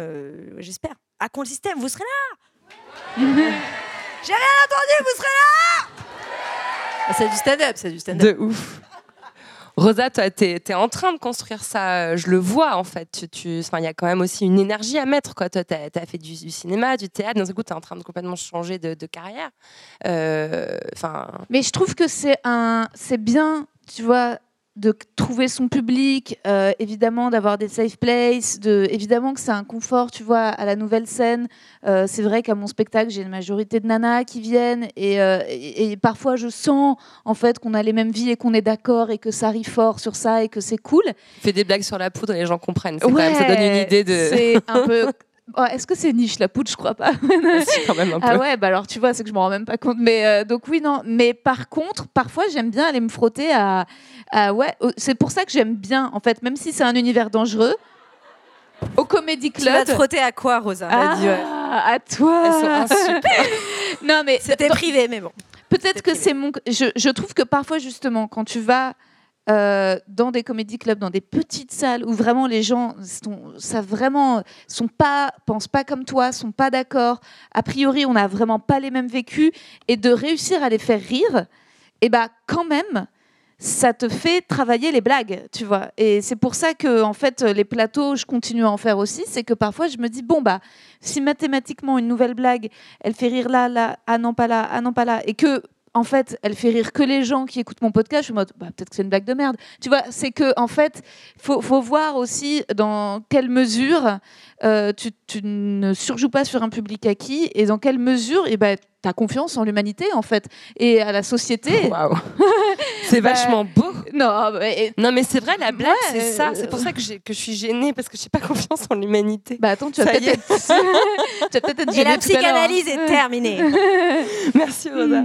L: j'espère. Hackons le système, vous serez là J'ai rien entendu, vous serez là C'est du stand-up, c'est du stand-up.
F: de ouf. Rosa, toi, tu es, en train de construire ça. euh, Je le vois, en fait. Tu- tu- enfin, Il y a quand même aussi une énergie à mettre. Tu as, fait du, du cinéma, du théâtre. D'un coup, tu es en train de complètement changer de, de carrière. Euh, Enfin,
B: Mais je trouve que c'est un, c'est bien, tu vois, de trouver son public, euh, évidemment d'avoir des safe places, de, évidemment que c'est un confort, tu vois, à la nouvelle scène. Euh, c'est vrai qu'à mon spectacle, j'ai une majorité de nanas qui viennent et, euh, et- et parfois je sens en fait qu'on a les mêmes vies et qu'on est d'accord et que ça rit fort sur ça et que c'est cool.
F: fais des blagues sur la poudre et les gens comprennent. C'est quand même- ça donne une idée de.
B: C'est un peu. Oh, Est-ce que c'est niche la poudre? Je crois pas.
F: Quand même un peu.
B: Ah ouais, bah alors tu vois, c'est que je m'en rends même pas compte. Mais euh, donc oui, non. Mais par contre, parfois j'aime bien aller me frotter à, à- ouais. C'est pour ça que j'aime bien, en fait, même si c'est un univers dangereux. Au Comedy
L: Tu
B: Club.
L: vas te frotter à quoi, Rosa?
B: Ah,
L: ouais.
B: à toi.
F: Elles sont insupportables.
B: non mais
L: C'était privé, mais bon.
B: Peut-être que c'est mon. Je, je trouve que parfois, justement, quand tu vas euh, dans des comédie clubs, dans des petites salles où vraiment les gens sont, sont pas, pensent pas comme toi, sont pas d'accord. A priori, on n'a vraiment pas les mêmes vécus et de réussir à les faire rire, et bah quand même. Ça te fait travailler les blagues, tu vois. Et c'est pour ça que, en fait, les plateaux, je continue à en faire aussi. C'est que parfois, je me dis, bon, bah, si mathématiquement, une nouvelle blague, elle fait rire là, là, ah non, pas là, ah non, pas là, et que en fait, elle fait rire que les gens qui écoutent mon podcast. Je suis en mode, bah, peut-être que c'est une blague de merde. Tu vois, c'est que en fait, faut, faut voir aussi dans quelle mesure euh, tu, tu ne surjoues pas sur un public acquis et dans quelle mesure, et ben, tu as confiance en l'humanité en fait et à la société.
F: Waouh. C'est
B: Bah,
F: vachement beau.
B: Non, mais,
F: Non, mais c'est vrai, la blague,
B: Ouais,
F: c'est ça.
B: euh,
F: C'est pour ça que, que je suis gênée, parce que j'ai pas confiance en l'humanité.
B: bah attends, tu vas peut-être être, tu vas peut-être être
L: Et
B: gênée
L: la
B: tout à l'heure, hein.
L: psychanalyse est terminée.
F: Merci, Rosa.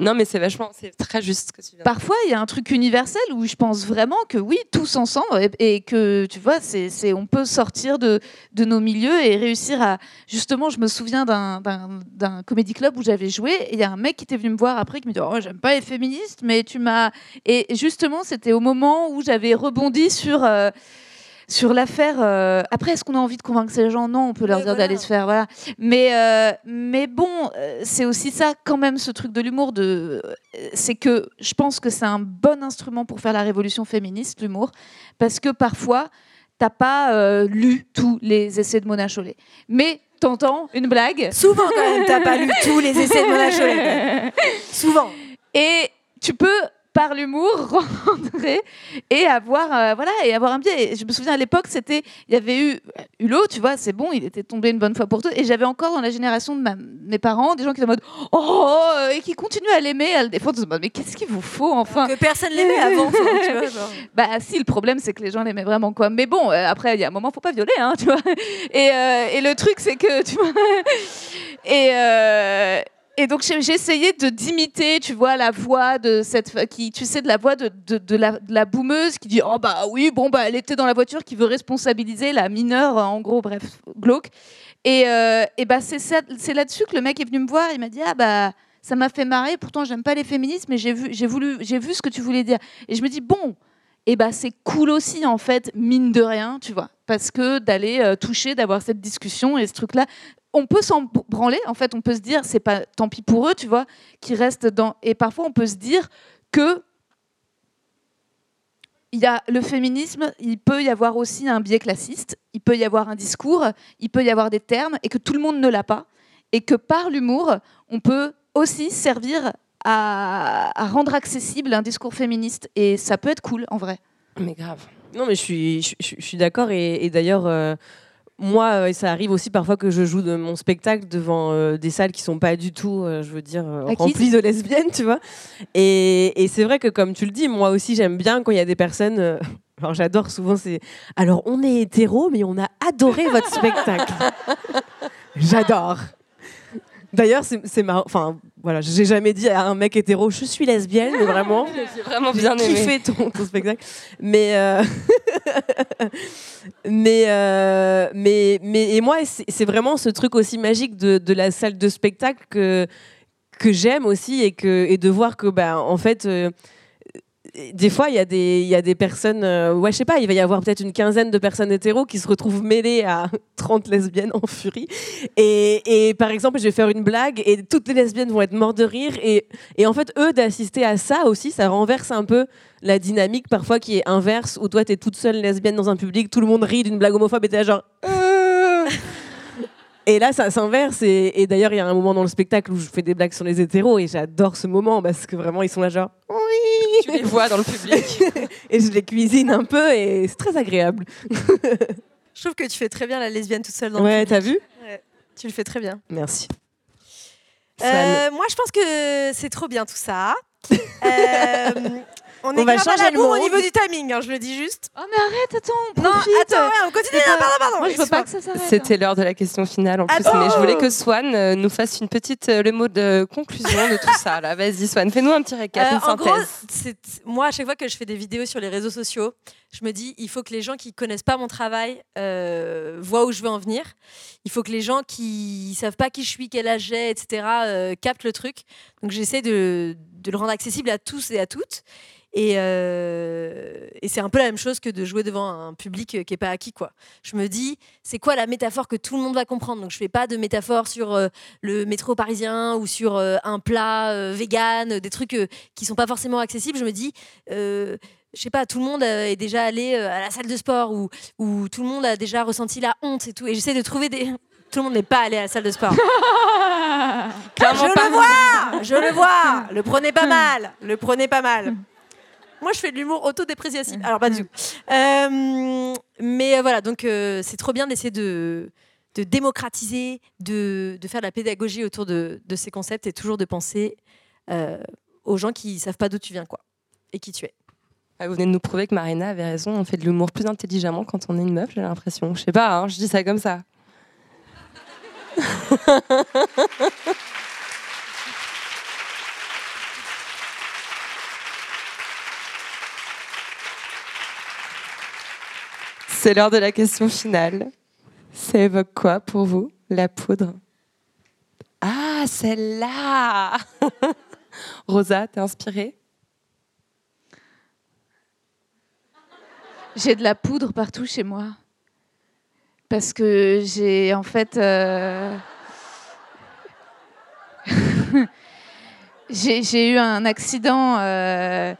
F: Non, mais c'est vachement, c'est très juste ce que tu viens
B: Parfois, il y a un truc universel où je pense vraiment que oui, tous ensemble, et, et que tu vois, c'est, on peut sortir de, de nos milieux et réussir à. Justement, je me souviens d'un comédie club où j'avais joué, et il y a un mec qui était venu me voir après qui me dit Oh, j'aime pas les féministes, mais tu m'as. Et justement, c'était au moment où j'avais rebondi sur. euh, sur l'affaire, euh, après, est-ce qu'on a envie de convaincre ces gens? Non, on peut leur dire
L: voilà.
B: d'aller se faire, voilà. Mais, euh, mais bon, euh, c'est aussi ça, quand même, ce truc de l'humour. De, c'est que je pense que c'est un bon instrument pour faire la révolution féministe, l'humour, parce que parfois, t'as pas euh, lu tous les essais de Mona Chollet, mais t'entends une blague.
L: Souvent, quand même, t'as pas lu tous les essais de Mona Chollet. Souvent.
B: Et tu peux par l'humour rentrer et avoir euh, voilà et avoir un biais. Et je me souviens à l'époque c'était il y avait eu euh, Hulot, tu vois, c'est bon, il était tombé une bonne fois pour toutes et j'avais encore dans la génération de ma- mes parents des gens qui étaient en mode oh euh, et qui continuent à l'aimer, à le défendre, mais qu'est-ce qu'il vous faut enfin?
L: Que personne l'aimait avant, enfin, tu vois. genre.
B: bah si, le problème c'est que les gens l'aimaient vraiment quoi. Mais bon, euh, après il y a un moment faut pas violer, hein, tu vois. Et, euh, et le truc c'est que tu vois. Et et donc j'ai essayé de d'imiter, tu vois, la voix de cette qui, tu sais, de la voix de, de, la, boumeuse qui dit oh bah oui bon bah elle était dans la voiture qui veut responsabiliser la mineure en gros bref glauque. Et, euh, et bah c'est c'est là-dessus que le mec est venu me voir, il m'a dit ah bah ça m'a fait marrer. Pourtant j'aime pas les féministes, mais j'ai vu j'ai voulu j'ai vu ce que tu voulais dire. Et je me dis bon et bah c'est cool aussi en fait mine de rien tu vois parce que d'aller euh, toucher d'avoir cette discussion et ce truc là on peut s'en branler en fait on peut se dire c'est pas tant pis pour eux tu vois qui restent dans et parfois on peut se dire que il y a le féminisme, il peut y avoir aussi un biais classiste, il peut y avoir un discours, il peut y avoir des termes et que tout le monde ne l'a pas et que par l'humour, on peut aussi servir à, rendre accessible un discours féministe et ça peut être cool en vrai.
F: Mais grave.
I: Non, mais je suis, je, suis d'accord. Et, et d'ailleurs, euh, moi, euh, ça arrive aussi parfois que je joue de mon spectacle devant euh, des salles qui sont pas du tout, euh, je veux dire, euh, remplies de lesbiennes, tu vois. Et, et c'est vrai que, comme tu le dis, moi aussi, j'aime bien quand il y a des personnes. alors, j'adore souvent, c'est. Alors, on est hétéro, mais on a adoré votre spectacle. J'adore. D'ailleurs, c'est c'est marrant. Enfin, voilà, j'ai jamais dit à un mec hétéro, je suis lesbienne, mais vraiment.
F: J'ai vraiment bien aimé.
I: kiffé ton, ton spectacle. Mais, euh, mais, euh, mais, mais, et moi, c'est c'est vraiment ce truc aussi magique de, de la salle de spectacle que, que j'aime aussi et, que, et de voir que, bah, en fait, euh, des fois, il y, a des- y a des personnes, euh, ouais, je sais pas, il va y avoir peut-être une quinzaine de personnes hétéros qui se retrouvent mêlées à 30 lesbiennes en furie. Et, et par exemple, je vais faire une blague et toutes les lesbiennes vont être mortes de rire. Et, et en fait, eux, d'assister à ça aussi, ça renverse un peu la dynamique parfois qui est inverse, où toi, tu es toute seule lesbienne dans un public, tout le monde rit d'une blague homophobe et t'es genre... Euh Et là, ça s'inverse. Et, et d'ailleurs, il y a un moment dans le spectacle où je fais des blagues sur les hétéros et j'adore ce moment parce que vraiment, ils sont là genre... Oui
F: Tu les vois dans le public.
I: Et je les cuisine un peu et c'est très agréable.
L: Je trouve que tu fais très bien la lesbienne toute seule dans
I: Ouais,
L: le
I: t'as
L: public.
I: vu?
L: Ouais, Tu le fais très bien.
I: Merci.
L: Euh, moi, je pense que c'est trop bien tout ça. Euh, on est
I: On va
L: à
I: changer
L: la
I: le
L: bourre au niveau du timing, hein, je le dis juste.
B: Oh mais arrête, attends, on
L: Non,
B: profite.
L: attends, ouais, on continue. Non, pardon, pardon.
B: Moi je veux pas que ça s'arrête.
F: C'était l'heure de la question finale en plus,
L: Attends.
F: mais je voulais que Swan euh, nous fasse une petite euh, le mot de conclusion de tout ça. Là, vas-y Swan, fais-nous un petit récap,
L: Euh,
F: une
L: en gros,
F: synthèse.
L: c'est- moi, à chaque fois que je fais des vidéos sur les réseaux sociaux, je me dis, il faut que les gens qui connaissent pas mon travail euh, voient où je veux en venir. Il faut que les gens qui savent pas qui je suis, quel âge j'ai, etc., euh, captent le truc. Donc, j'essaie de, de le rendre accessible à tous et à toutes. Et, euh, et c'est un peu la même chose que de jouer devant un public euh, qui est pas acquis, quoi. Je me dis, c'est quoi la métaphore que tout le monde va comprendre? Donc, je fais pas de métaphore sur euh, le métro parisien ou sur euh, un plat vegan, des trucs qui sont pas forcément accessibles. Je me dis, je sais pas, tout le monde est déjà allé à la salle de sport ou, ou tout le monde a déjà ressenti la honte et tout. Et j'essaie de trouver des. Tout le monde n'est pas allé à la salle de sport.
I: Clairement
L: je
I: pas.
L: le vois, je le vois. Le prenez pas mal, le prenez pas mal. Moi, je fais de l'humour autodépréciatif. Alors, pas du tout. Euh, mais euh, voilà, donc euh, c'est trop bien d'essayer de, de démocratiser, de, de faire de la pédagogie autour de, de ces concepts et toujours de penser euh, aux gens qui savent pas d'où tu viens, quoi, et qui tu es.
F: Ah, Vous venez de nous prouver que Marina avait raison. On fait de l'humour plus intelligemment quand on est une meuf, j'ai l'impression. Je sais pas, hein, je dis ça comme ça. C'est l'heure de la question finale. Ça évoque quoi pour vous, la poudre? Ah, celle-là Rosa, t'es inspirée?
B: J'ai de la poudre partout chez moi. Parce que j'ai en fait. euh, j'ai eu un accident. euh,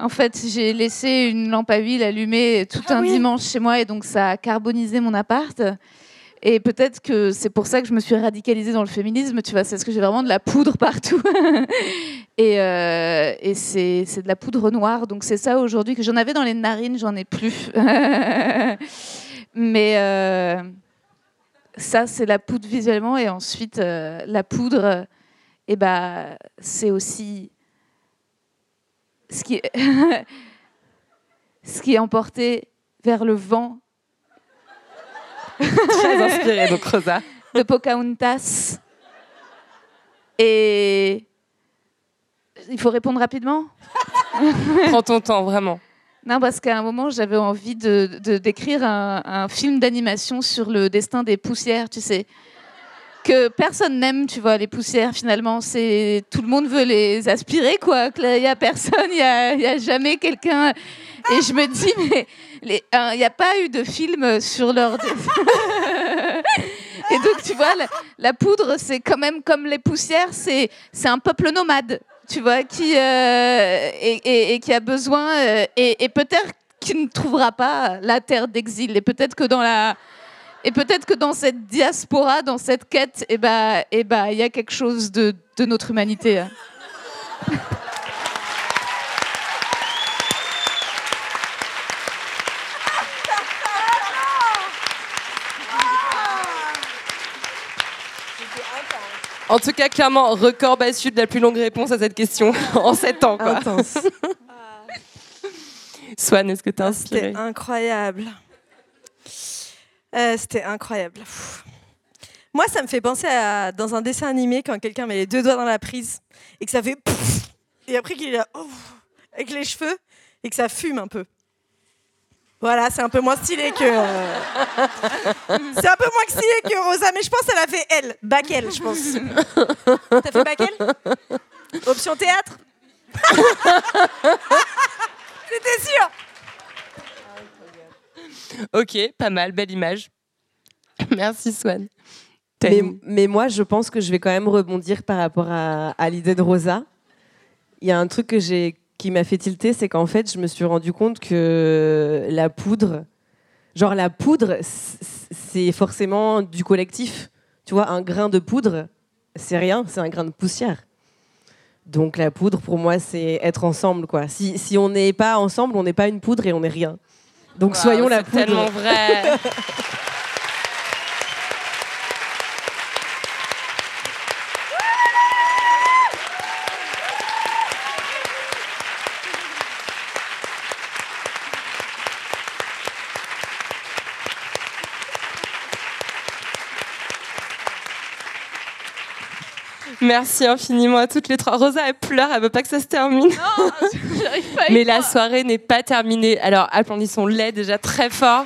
B: En fait, j'ai laissé une lampe à huile allumée tout un dimanche chez moi et donc ça a carbonisé mon appart. Et peut-être que c'est pour ça que je me suis radicalisée dans le féminisme, tu vois, c'est parce que j'ai vraiment de la poudre partout. et euh, et c'est de la poudre noire, donc c'est ça aujourd'hui que j'en avais dans les narines, j'en ai plus. Mais euh, ça, c'est la poudre visuellement. Et ensuite, euh, la poudre, et ben, c'est aussi ce qui, est ce qui est emporté vers le vent
F: Très inspirée, donc Rosa.
B: de Pocahontas. Et il faut répondre rapidement?
F: Prends ton temps, vraiment.
B: Non, parce qu'à un moment, j'avais envie de, de- d'écrire un, un film d'animation sur le destin des poussières, tu sais. Que personne n'aime, tu vois, les poussières, finalement. C'est, tout le monde veut les aspirer, quoi. Il n'y a personne, il il y a jamais quelqu'un. Et je me dis, mais les- hein, il n'y a pas eu de film sur leur. Et donc, tu vois, la, poudre, c'est quand même comme les poussières, c'est, c'est un peuple nomade, tu vois, qui, euh, et qui a besoin, euh, et, et peut-être qui ne trouvera pas la terre d'exil. Et peut-être que dans la. Et peut-être que dans cette diaspora, dans cette quête, eh ben, eh ben, il y a quelque chose de, de notre humanité. hein.
F: En tout cas, clairement, record battu de la plus longue réponse à cette question en 7 ans. Quoi.
L: Intense.
F: Swan, est-ce que t'es inspirée
L: C'était incroyable. Euh, C'était incroyable. Moi, ça me fait penser à dans un dessin animé quand quelqu'un met les deux doigts dans la prise et que ça fait pfff, et après qu'il est là oh, avec les cheveux et que ça fume un peu. Voilà, c'est un peu moins stylé que. euh, c'est un peu moins stylé que Rosa, mais je pense qu'elle a fait elle, bac elle, je pense. T'as fait bac elle Option théâtre? C'était sûr
F: Ok, pas mal, belle image. Merci Swan.
I: Mais, mais moi, je pense que je vais quand même rebondir par rapport à, à l'idée de Rosa. Il y a un truc que j'ai qui m'a fait tilter, c'est qu'en fait, je me suis rendu compte que la poudre, genre la poudre, c'est forcément du collectif. Tu vois, un grain de poudre, c'est rien, c'est un grain de poussière. Donc la poudre, pour moi, c'est être ensemble, quoi. Si, si on n'est pas ensemble, on n'est pas une poudre et on n'est rien. Donc
F: Waouh,
I: soyons la
F: c'est
I: poudre.
F: tellement vrai. Merci infiniment à toutes les trois. Rosa, elle pleure, elle veut pas que ça se termine.
B: J'arrive pas à y
F: Mais la
B: croire.
F: soirée n'est pas terminée. Alors applaudissons-les déjà très fort.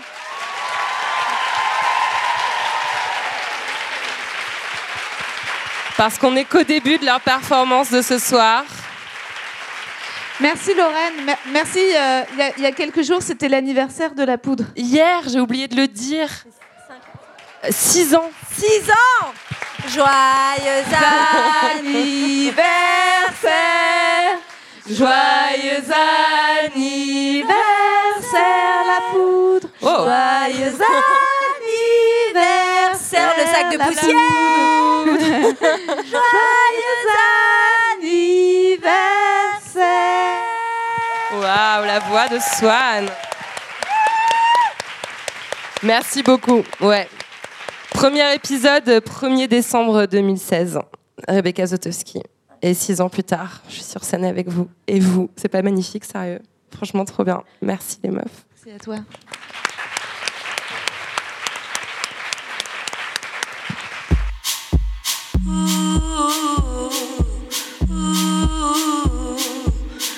F: Parce qu'on n'est qu'au début de leur performance de ce soir.
B: Merci Lorraine. Mer- Merci. euh, Il y a- il y, a quelques jours, c'était l'anniversaire de la poudre.
F: Hier, j'ai oublié de le dire. 6 ans.
L: 6 ans Joyeux anniversaire
B: Joyeux anniversaire, la poudre.
F: Oh.
L: Joyeux anniversaire Le sac de poussière.
F: Joyeux anniversaire
I: Waouh, la voix de Swan. Merci beaucoup. Ouais. Premier épisode, 1er décembre 2016. Rebecca Zotowski. Et six ans plus tard, je suis sur scène avec vous. Et vous, c'est pas magnifique, sérieux. Franchement, trop bien. Merci les meufs.
B: C'est à toi.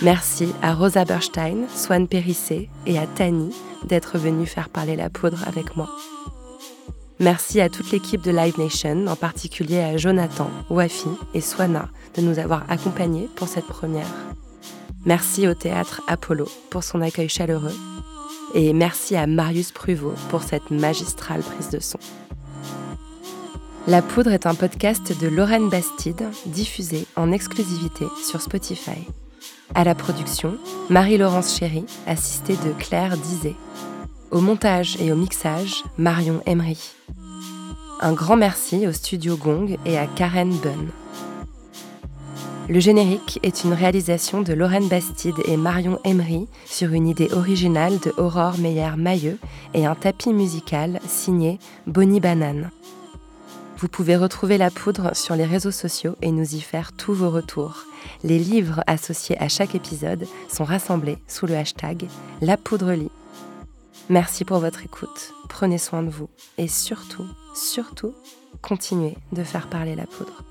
F: Merci à Rosa Berstein, Swan Périssé et à Tani d'être venus faire parler la poudre avec moi. Merci à toute l'équipe de Live Nation, en particulier à Jonathan, Wafi et Swana de nous avoir accompagnés pour cette première. Merci au théâtre Apollo pour son accueil chaleureux. Et merci à Marius Pruvot pour cette magistrale prise de son. La Poudre est un podcast de Lorraine Bastide, diffusé en exclusivité sur Spotify. À la production, Marie-Laurence Chéry, assistée de Claire Dizet. Au montage et au mixage, Marion Emery. Un grand merci au studio Gong et à Karen Bunn. Le générique est une réalisation de Lorraine Bastide et Marion Emery sur une idée originale de Aurore Meyer-Mailleux et un tapis musical signé Bonnie Banane. Vous pouvez retrouver la poudre sur les réseaux sociaux et nous y faire tous vos retours. Les livres associés à chaque épisode sont rassemblés sous le hashtag La Poudre Lit. Merci pour votre écoute, prenez soin de vous et surtout, surtout, continuez de faire parler la poudre.